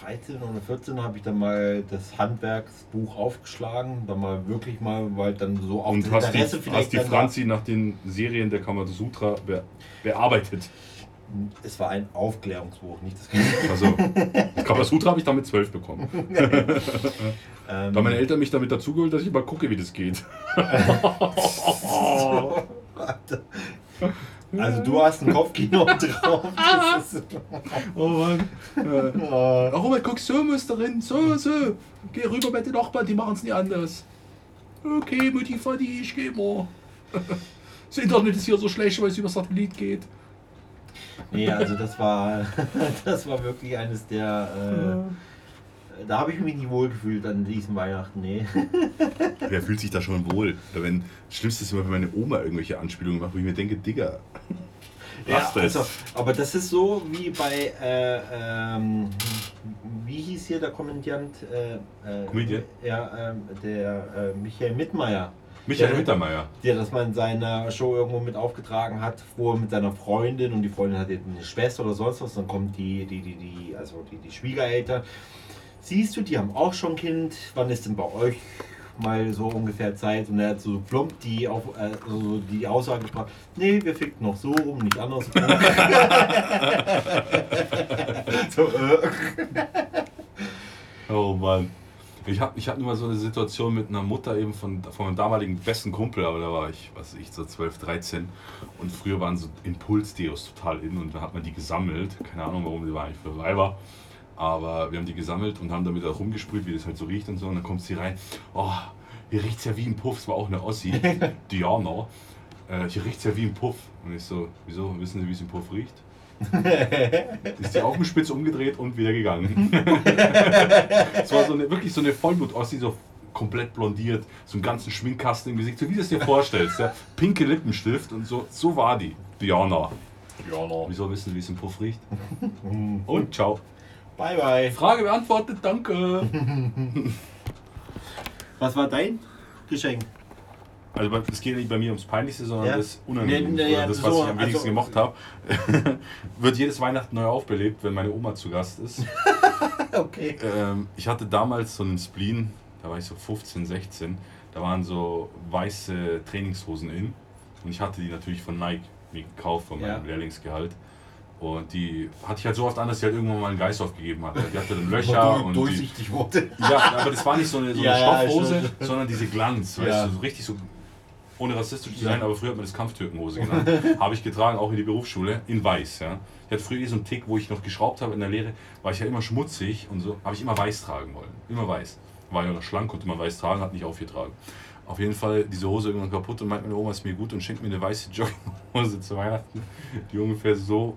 13 oder 14 habe ich dann mal das Handwerksbuch aufgeschlagen, dann mal wirklich mal, weil dann so auf Und das hast die, Interesse hast die Franzi nach den Serien der Kamasutra be bearbeitet. Es war ein Aufklärungsbuch, nicht das Also, das Kamasutra habe ich damit 12 bekommen. *laughs* ähm, Da meine Eltern mich damit dazugeholt, dass ich mal gucke, wie das geht. *laughs* *laughs* Also du hast ein Kopfkino *laughs* drauf. Ist, Oh Mann. äh, Robert, guck so, Musterin. So, so. Geh rüber bei den Nachbarn, die machen es nie anders. Okay, Mutti, Vati, ich geh mal. *laughs* Das Internet ist hier so schlecht, weil es über Satellit geht. nee, also das war, *laughs* das war wirklich eines der. Äh, da habe ich mich nicht wohl gefühlt an diesem Weihnachten. Nee. *laughs* Wer fühlt sich da schon wohl? Wenn, das Schlimmste ist immer, wenn meine Oma irgendwelche Anspielungen macht, wo ich mir denke, Digga, Ja, also, aber das ist so wie bei, äh, ähm, wie hieß hier der Komödiant? Äh, äh, Comedian? Ja, ähm, der äh, Michael Mittmeier. Michael Ja. Mittermeier. Der das mal in seiner Show irgendwo mit aufgetragen hat, wo er mit seiner Freundin und die Freundin hat eine Schwester oder sonst was, dann kommt die, die, die, die, also die, die Schwiegereltern. Siehst du, die haben auch schon ein Kind, wann ist denn bei euch mal so ungefähr Zeit? Und er hat so plump die, auf, äh, so die Aussage gebracht, nee, wir ficken noch so rum, nicht anders. *laughs* *laughs* so, äh. Oh Mann. Ich habe ich hab nur mal so eine Situation mit einer Mutter eben von, von meinem damaligen besten Kumpel, aber da war ich, was weiß ich, so 12, 13. Und früher waren so Impulsdeos total in und da hat man die gesammelt. Keine Ahnung warum, die waren eigentlich für Weiber. Aber wir haben die gesammelt und haben damit auch rumgesprüht, wie das halt so riecht und so. Und dann kommt sie rein. Oh, hier riecht's ja wie ein Puff. Es war auch eine Ossi, *laughs* Diana. Äh, hier riecht's ja wie ein Puff. Und ich so, wieso? Wissen Sie, wie es im Puff riecht? *laughs* ist die Augenspitze umgedreht und wieder gegangen. *laughs* Es war so eine, wirklich so eine Vollblut-Ossi, so komplett blondiert, so einen ganzen Schminkkasten im Gesicht, so wie du es dir vorstellst. Ja. Pinke Lippenstift und so, so war die. Diana. Diana. Wieso wissen Sie, wie es im Puff riecht? Und ciao. Bye, bye. Frage beantwortet, danke. *laughs* Was war dein Geschenk? Also bei- es geht nicht bei mir ums Peinlichste, sondern Ja. das Unangenehme. Nee, nee, oder das, was so, ich am wenigsten also- gemocht habe. *laughs* Wird jedes Weihnachten neu aufbelebt, wenn meine Oma zu Gast ist. *laughs* Okay. Ähm, ich hatte damals so einen Spleen, da war ich so 15, 16. Da waren so weiße Trainingshosen in. Und ich hatte die natürlich von Nike mir gekauft, von meinem Ja. Lehrlingsgehalt. Und die hatte ich halt so oft an, dass sie halt irgendwann mal einen Geist aufgegeben hat. Die hatte dann Löcher Wo und du die, durchsichtig wurde. Ja, aber das war nicht so eine, so eine *laughs* Ja, ja, Stoffhose, schon. sondern diese Glanz, weißt Ja. du, so richtig so, ohne rassistisch zu Ja. sein, aber früher hat man das Kampftürkenhose genannt. *laughs* Habe ich getragen, auch in die Berufsschule, in weiß, ja. Ich hatte früher eh so einen Tick, wo ich noch geschraubt habe in der Lehre, war ich ja immer schmutzig und so, habe ich immer weiß tragen wollen. Immer weiß. War ja noch schlank, konnte man weiß tragen, hat nicht aufgetragen. Auf jeden Fall diese Hose irgendwann kaputt und meint meine Oma ist mir gut und schenkt mir eine weiße Jogginghose zu Weihnachten, die ungefähr so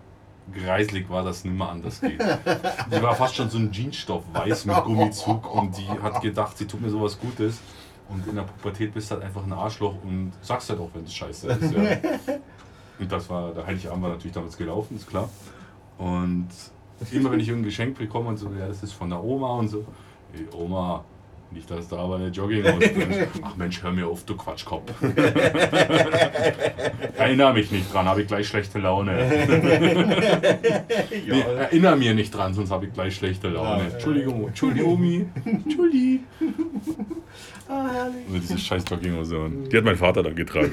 greislig war, dass es nimmer anders geht. Die war fast schon so ein Jeansstoff, weiß mit Gummizug und die hat gedacht, sie tut mir sowas Gutes. Und in der Pubertät bist du halt einfach ein Arschloch und sagst halt auch, wenn es scheiße ist. Ja. Und das war, der Heiligabend war natürlich damals gelaufen, ist klar. Und immer wenn ich irgendein Geschenk bekomme und so, ja, das ist von der Oma und so, hey, Oma, nicht, dass da aber eine Jogginghose drin ist. *laughs* Ach Mensch, hör mir auf, du Quatschkopf. *laughs* Erinnere mich nicht dran, habe ich gleich schlechte Laune. *laughs* Nee, erinnere mir nicht dran, sonst habe ich gleich schlechte Laune. Entschuldigung, Entschuldigung, Omi. Entschuldigung. Ah, herrlich. Also diese scheiß Jogginghose. Und die hat mein Vater dann getragen.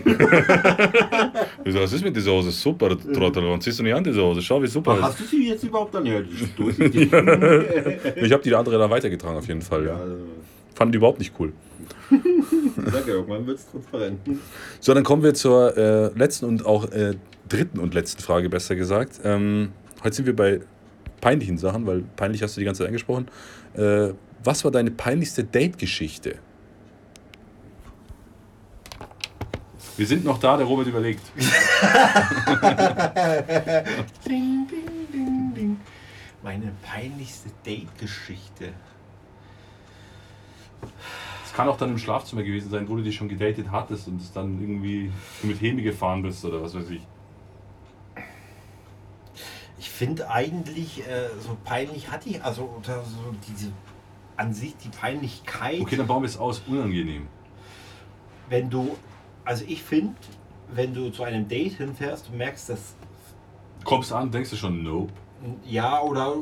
ich so, was ist mit dieser Hose? Super, Trottel. Warum ziehst du nicht an diese Hose? Schau, wie super ist. Hast du sie jetzt überhaupt dann? Ja. Ich habe die andere dann weitergetragen auf jeden Fall. Ja, Ja. also, Fanden die überhaupt nicht cool. Sag ja, irgendwann wird es transparent. So, dann kommen wir zur äh, letzten und auch äh, dritten und letzten Frage, besser gesagt. Ähm, heute sind wir bei peinlichen Sachen, weil peinlich hast du die ganze Zeit angesprochen. Äh, was war deine peinlichste Date-Geschichte? Wir sind noch da, der Robert überlegt. *laughs* Ding, ding, ding, ding. Meine peinlichste Date-Geschichte. Es kann auch dann im Schlafzimmer gewesen sein, wo du dich schon gedatet hattest und es dann irgendwie mit Hemi gefahren bist oder was weiß ich. Ich finde eigentlich, äh, so peinlich hatte ich, also oder so diese an sich die Peinlichkeit, Okay, dann bauen wir es aus. Unangenehm. wenn du, also ich finde, wenn du zu einem Date hinfährst, du merkst, dass Kommst an, denkst du schon, nope. ja oder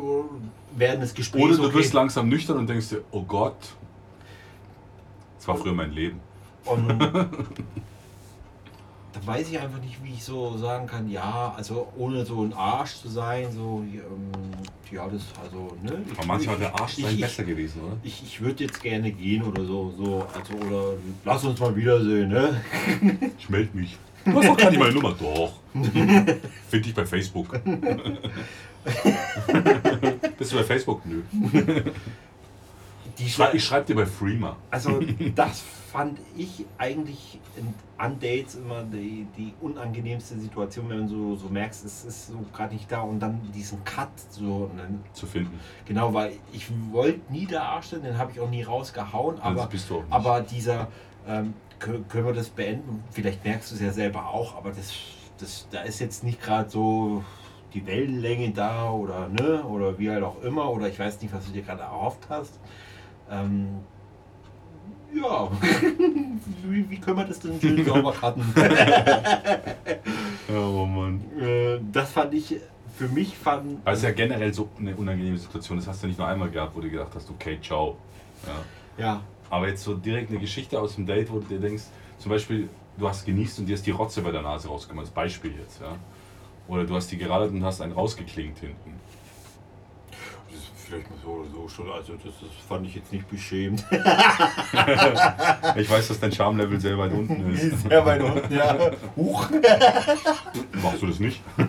während des Gesprächs Oder du okay. wirst langsam nüchtern und denkst dir, oh Gott, das war früher mein Leben. Und *laughs* da weiß ich einfach nicht, wie ich so sagen kann, ja, also ohne so ein Arsch zu sein, so, ähm, ja, das, also, ne? ich- Aber manchmal ich- wäre Arsch sein ich- besser gewesen, oder? Ich, ich würde jetzt gerne gehen oder so, so, also, oder lass uns mal wiedersehen, ne? Ich melde mich. Du hast doch gar nicht meine Nummer. Doch. Finde ich bei Facebook. *laughs* Bist du bei Facebook? Nö. Die Ich schreibe schreib dir bei Freema. Also *laughs* das fand ich eigentlich an Dates immer die, die unangenehmste Situation, wenn du so, so merkst, es ist so gerade nicht da und dann diesen Cut so. ne? zu finden. Genau, weil ich wollte nie der Arsch sein, den habe ich auch nie rausgehauen, aber, das bist du auch nicht. aber dieser, ähm, kö- können wir das beenden? Vielleicht merkst du es ja selber auch, aber das, das, da ist jetzt nicht gerade so die Wellenlänge da oder ne, oder wie halt auch immer, oder ich weiß nicht, was du dir gerade erhofft hast. Ähm, ja, *laughs* wie, wie können wir das denn schön sauber cutten? *laughs* oh Mann. äh, das fand ich, für mich fand, Also ja generell so eine unangenehme Situation. Das hast du nicht nur einmal gehabt, wo du gedacht hast, okay, ciao. Ja. ja, Aber jetzt so direkt eine Geschichte aus dem Date, wo du dir denkst, zum Beispiel, du hast genießt und dir ist die Rotze bei der Nase rausgekommen, als Beispiel jetzt, ja. Oder du hast die geradelt und hast einen rausgeklingt hinten. Vielleicht mal so oder so schon, also das, das fand ich jetzt nicht beschämt. *laughs* Ich weiß, dass dein Charmlevel sehr weit unten ist. Sehr weit unten, ja. Huch. *laughs* Machst du das nicht? *laughs*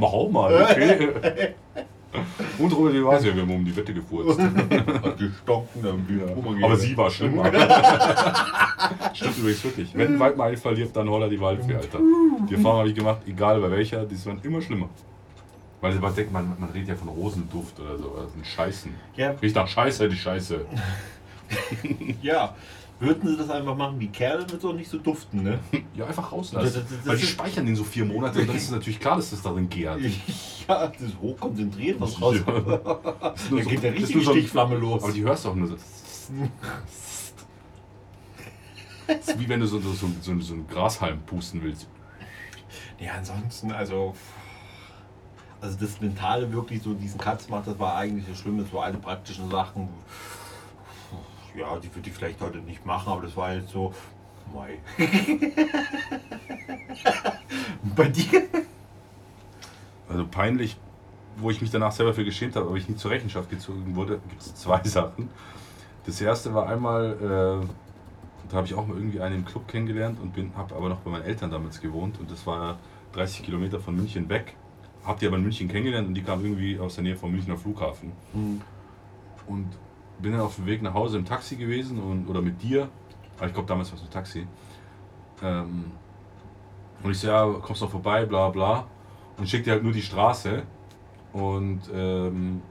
Mach auch mal, okay. Und Robert, wie war's ja? Wir haben um die Wette gefurzt. Hat gestonken, dann wieder. Aber sie war schlimmer. Stimmt übrigens wirklich. Wenn ein Wald mal einen verliert, dann holler die Waldfee, Alter. Die Erfahrung habe ich gemacht, egal bei welcher, die waren immer schlimmer. Weil man denkt, man, man redet ja von Rosenduft oder so, oder von Scheißen. Ja, Riecht nach Scheiße, die Scheiße. *laughs* ja. Würden sie das einfach machen wie Kerle, wird auch nicht so duften, ne? *laughs* Ja, einfach rauslassen. Das- das- das Weil die speichern den so vier Monate und dann ist es *laughs* natürlich klar, dass das darin gärt. Ja, das ist hochkonzentriert, was raus. Ja. Da so- geht der richtige so Stichflamme los. Aber die hörst du auch nur so. Das ist wie wenn du so, so, so, so einen Grashalm pusten willst. Ja, ansonsten, also. Also das Mentale wirklich so diesen Katz macht, das war eigentlich das Schlimme, so alle praktischen Sachen. Ja, die würde ich vielleicht heute nicht machen, aber das war jetzt so. Mei. *laughs* Bei dir? Also peinlich, wo ich mich danach selber für geschämt habe, aber ich nicht zur Rechenschaft gezogen wurde, *laughs* gibt es zwei Sachen. Das erste war einmal, äh, da habe ich auch mal irgendwie einen im Club kennengelernt und bin, habe aber noch bei meinen Eltern damals gewohnt und das war 30 Kilometer von München weg. Hab die aber in München kennengelernt und die kam irgendwie aus der Nähe vom Münchner Flughafen. Und bin dann auf dem Weg nach Hause im Taxi gewesen und, oder mit dir. Aber ich glaube, damals war es ein Taxi. Ähm, und ich so, ja, kommst noch vorbei, bla bla. Und schickt dir halt nur die Straße und ähm,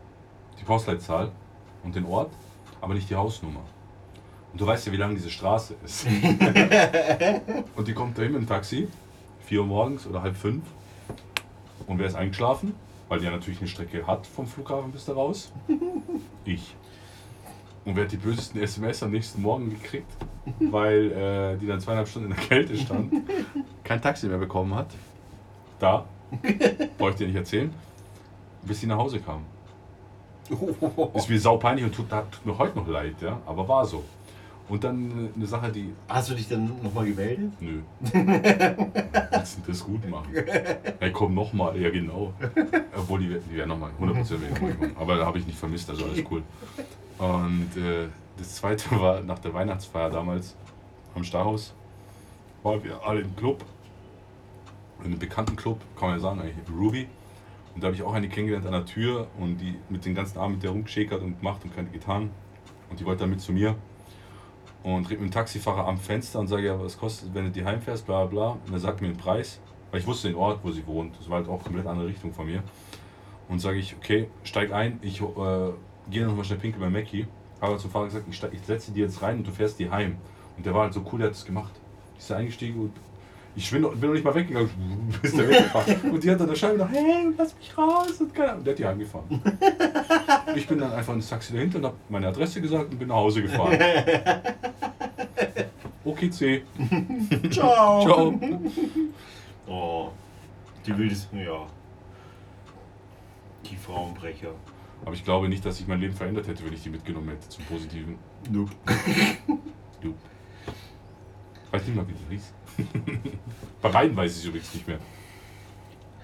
die Postleitzahl und den Ort, aber nicht die Hausnummer. Und du weißt ja, wie lang diese Straße ist. *laughs* und die kommt da hin dem Taxi, 4 Uhr morgens oder halb fünf. Und wer ist eingeschlafen? Weil die ja natürlich eine Strecke hat vom Flughafen bis da raus. *laughs* Ich. Und wer hat die bösesten SMS am nächsten Morgen gekriegt? Weil äh, die dann zweieinhalb Stunden in der Kälte stand, *laughs* kein Taxi mehr bekommen hat. Da. Brauche ich dir nicht erzählen. Bis sie nach Hause kam. Ist mir sau peinlich und tut, tut mir heute noch leid, ja. Aber war so. Und dann eine Sache, die. Hast du dich dann nochmal gemeldet? Nö. Willst du das gut machen? Hey, komm nochmal, ja genau. Obwohl die, die werden nochmal 100% werden nochmal kommen. Aber da habe ich nicht vermisst, also alles cool. Und äh, das zweite *laughs* war nach der Weihnachtsfeier damals am Starhaus. Waren wir alle im Club. In einem bekannten Club, kann man ja sagen, eigentlich Ruby. Und da habe ich auch eine kennengelernt an der Tür und die mit den ganzen Armen mit der rumgeschäkert und gemacht und keine getan. Und die wollte dann mit zu mir. Und redet mit dem Taxifahrer am Fenster und sage, ja, was kostet, wenn du die heimfährst, bla bla. Und er sagt mir den Preis, weil ich wusste den Ort, wo sie wohnt. Das war halt auch komplett andere Richtung von mir. Und sage ich, okay, steig ein, ich äh, gehe noch mal schnell pinkel bei Mackie. Habe zum Fahrer gesagt, ich, ich setze die jetzt rein und du fährst die heim. Und der war halt so cool, der hat es gemacht. Ich bin eingestiegen und ich bin, noch- bin noch nicht mal weggegangen, *laughs* bis der weggefahren. Und die hat dann der Scheibe noch, hey, lass mich raus. Und, keine Ahnung. und der hat die heimgefahren. *laughs* Ich bin dann einfach ins Taxi dahinter und habe meine Adresse gesagt und bin nach Hause gefahren. *laughs* Okay, C. Ciao. Ciao. Oh, die wildesten, ja. Die Frauenbrecher. Aber ich glaube nicht, dass sich mein Leben verändert hätte, wenn ich die mitgenommen hätte zum Positiven. Nope. Du. Weiß nicht mal, wie die hieß. *laughs* Bei beiden weiß ich es übrigens nicht mehr.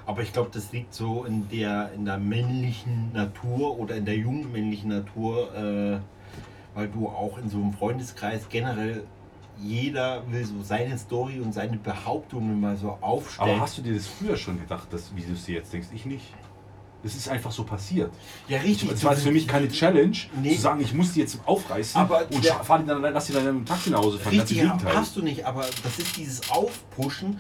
Aber ich glaube, das liegt so in der, in der männlichen Natur oder in der jungen männlichen Natur, äh, weil du auch in so einem Freundeskreis generell jeder will so seine Story und seine Behauptungen mal so aufstellen. Aber hast du dir das früher schon gedacht, dass, wie du es dir jetzt denkst? Ich nicht. Das ist einfach so passiert. ja, richtig. Es war für mich keine Challenge, Nee. zu sagen, ich muss die jetzt aufreißen Aber und der- fahr die dann, lass die dann im Taxi nach Hause fahren. Richtig, Gegenteil. hast du nicht, aber das ist dieses Aufpushen.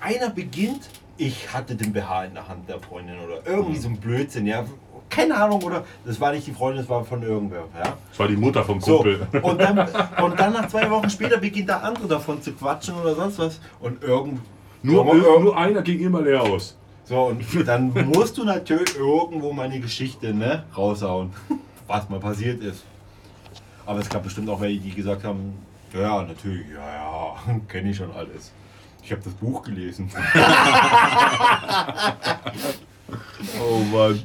Einer beginnt, ich hatte den BH in der Hand der Freundin oder irgendwie Mhm. so ein Blödsinn, ja. Keine Ahnung, oder? Das war nicht die Freundin, das war von irgendwer, ja. Das war die Mutter vom So, Kumpel. und dann, *laughs* und dann nach zwei Wochen später beginnt der andere davon zu quatschen oder sonst was. Und irgend, Nur, irgendwo- nur, nur einer ging immer leer aus. So, und dann musst du natürlich irgendwo meine Geschichte ne, raushauen, was mal passiert ist. Aber es gab bestimmt auch welche, die gesagt haben, ja, natürlich, ja, ja, *laughs* kenne ich schon alles. Ich habe das Buch gelesen. *laughs* Oh Mann.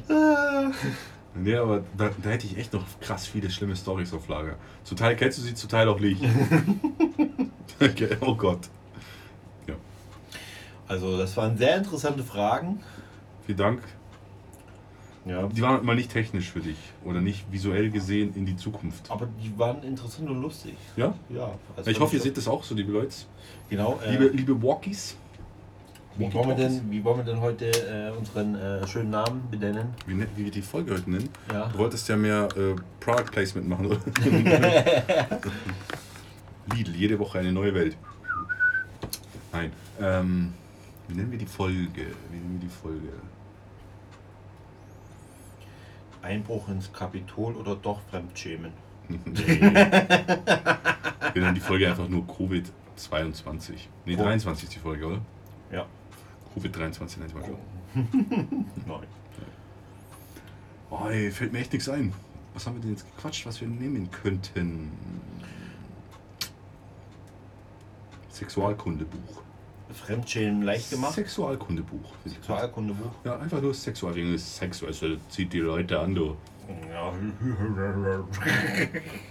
Nee, aber da, da hätte ich echt noch krass viele schlimme Storys auf Lager. Zum Teil kennst du sie, zum Teil auch nicht. *laughs* okay, oh Gott. Also, das waren sehr interessante Fragen. Vielen Dank. Ja. Die waren mal nicht technisch für dich oder nicht visuell gesehen in die Zukunft. Aber die waren interessant und lustig. Ja? Ja. also Ich hoffe, ihr seht das auch so, liebe Leute. Genau. Äh, Liebe, liebe Walkies. wie, wollen wir denn, wie wollen wir denn heute äh, unseren äh, schönen Namen benennen? Wie, ne- wie wir die Folge heute nennen. Ja. Du wolltest ja mehr äh, Product Placement machen, oder? *laughs* Lidl, jede Woche eine neue Welt. Nein. Ähm, wie nennen wir die Folge? Wie nennen wir die Folge? Einbruch ins Kapitol oder doch Fremdschämen? Wir nennen die Folge einfach nur Covid-22. Ne, Oh. 23 ist die Folge, oder? Ja. Covid-23 nennt man Oh. *laughs* Nein. Oh, ey, fällt mir echt nichts ein. Was haben wir denn jetzt gequatscht, was wir nehmen könnten? Sexualkundebuch. Fremdschämen leicht gemacht? Sexualkundebuch. Sexualkundebuch? Ja, einfach nur Sexual wegen Sex, das zieht die Leute an, du. Ja. *laughs*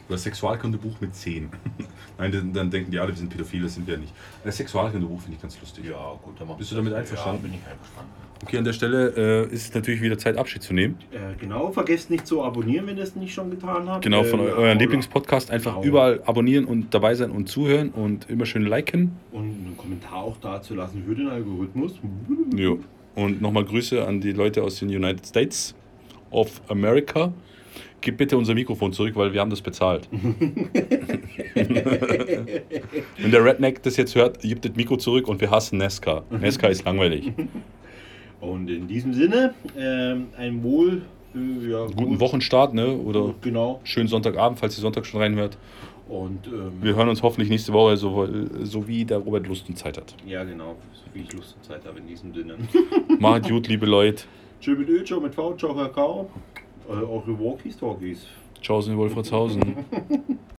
Das Sexualkundebuch mit 10. *laughs* Nein, dann, dann denken die alle, wir sind pädophil, das sind wir nicht. Das Sexualkundebuch finde ich ganz lustig. ja, gut, dann machen Bist du damit einverstanden? Ja, bin ich einverstanden. Okay, an der Stelle äh, ist es natürlich wieder Zeit, Abschied zu nehmen. Äh, genau, vergesst nicht zu abonnieren, wenn ihr es nicht schon getan habt. Genau, von Äh, eu euren oder- Lieblingspodcast einfach Genau. überall abonnieren und dabei sein und zuhören und immer schön liken. Und einen Kommentar auch dazu lassen für den Algorithmus. Jo. Und nochmal Grüße an die Leute aus den United States of America. Gib bitte unser Mikrofon zurück, weil wir haben das bezahlt. *laughs* Wenn der Redneck das jetzt hört, gibt das Mikro zurück und wir hassen Nesca. Nesca ist langweilig. Und in diesem Sinne, ähm, ein Wohl. Äh, ja, Guten gut. Wochenstart, ne? Oder Genau. schönen Sonntagabend, falls ihr Sonntag schon reinhört. Und ähm, Wir hören uns hoffentlich nächste Woche, so, so wie der Robert Lust und Zeit hat. ja, genau. So wie ich Lust und Zeit habe in diesem Sinne. Macht gut, liebe Leute. Tschö mit Ö, ciao mit V, ciao Kakao. Äh, eure Walkies Talkies. Ciao, sind Wolfratshausen. *laughs*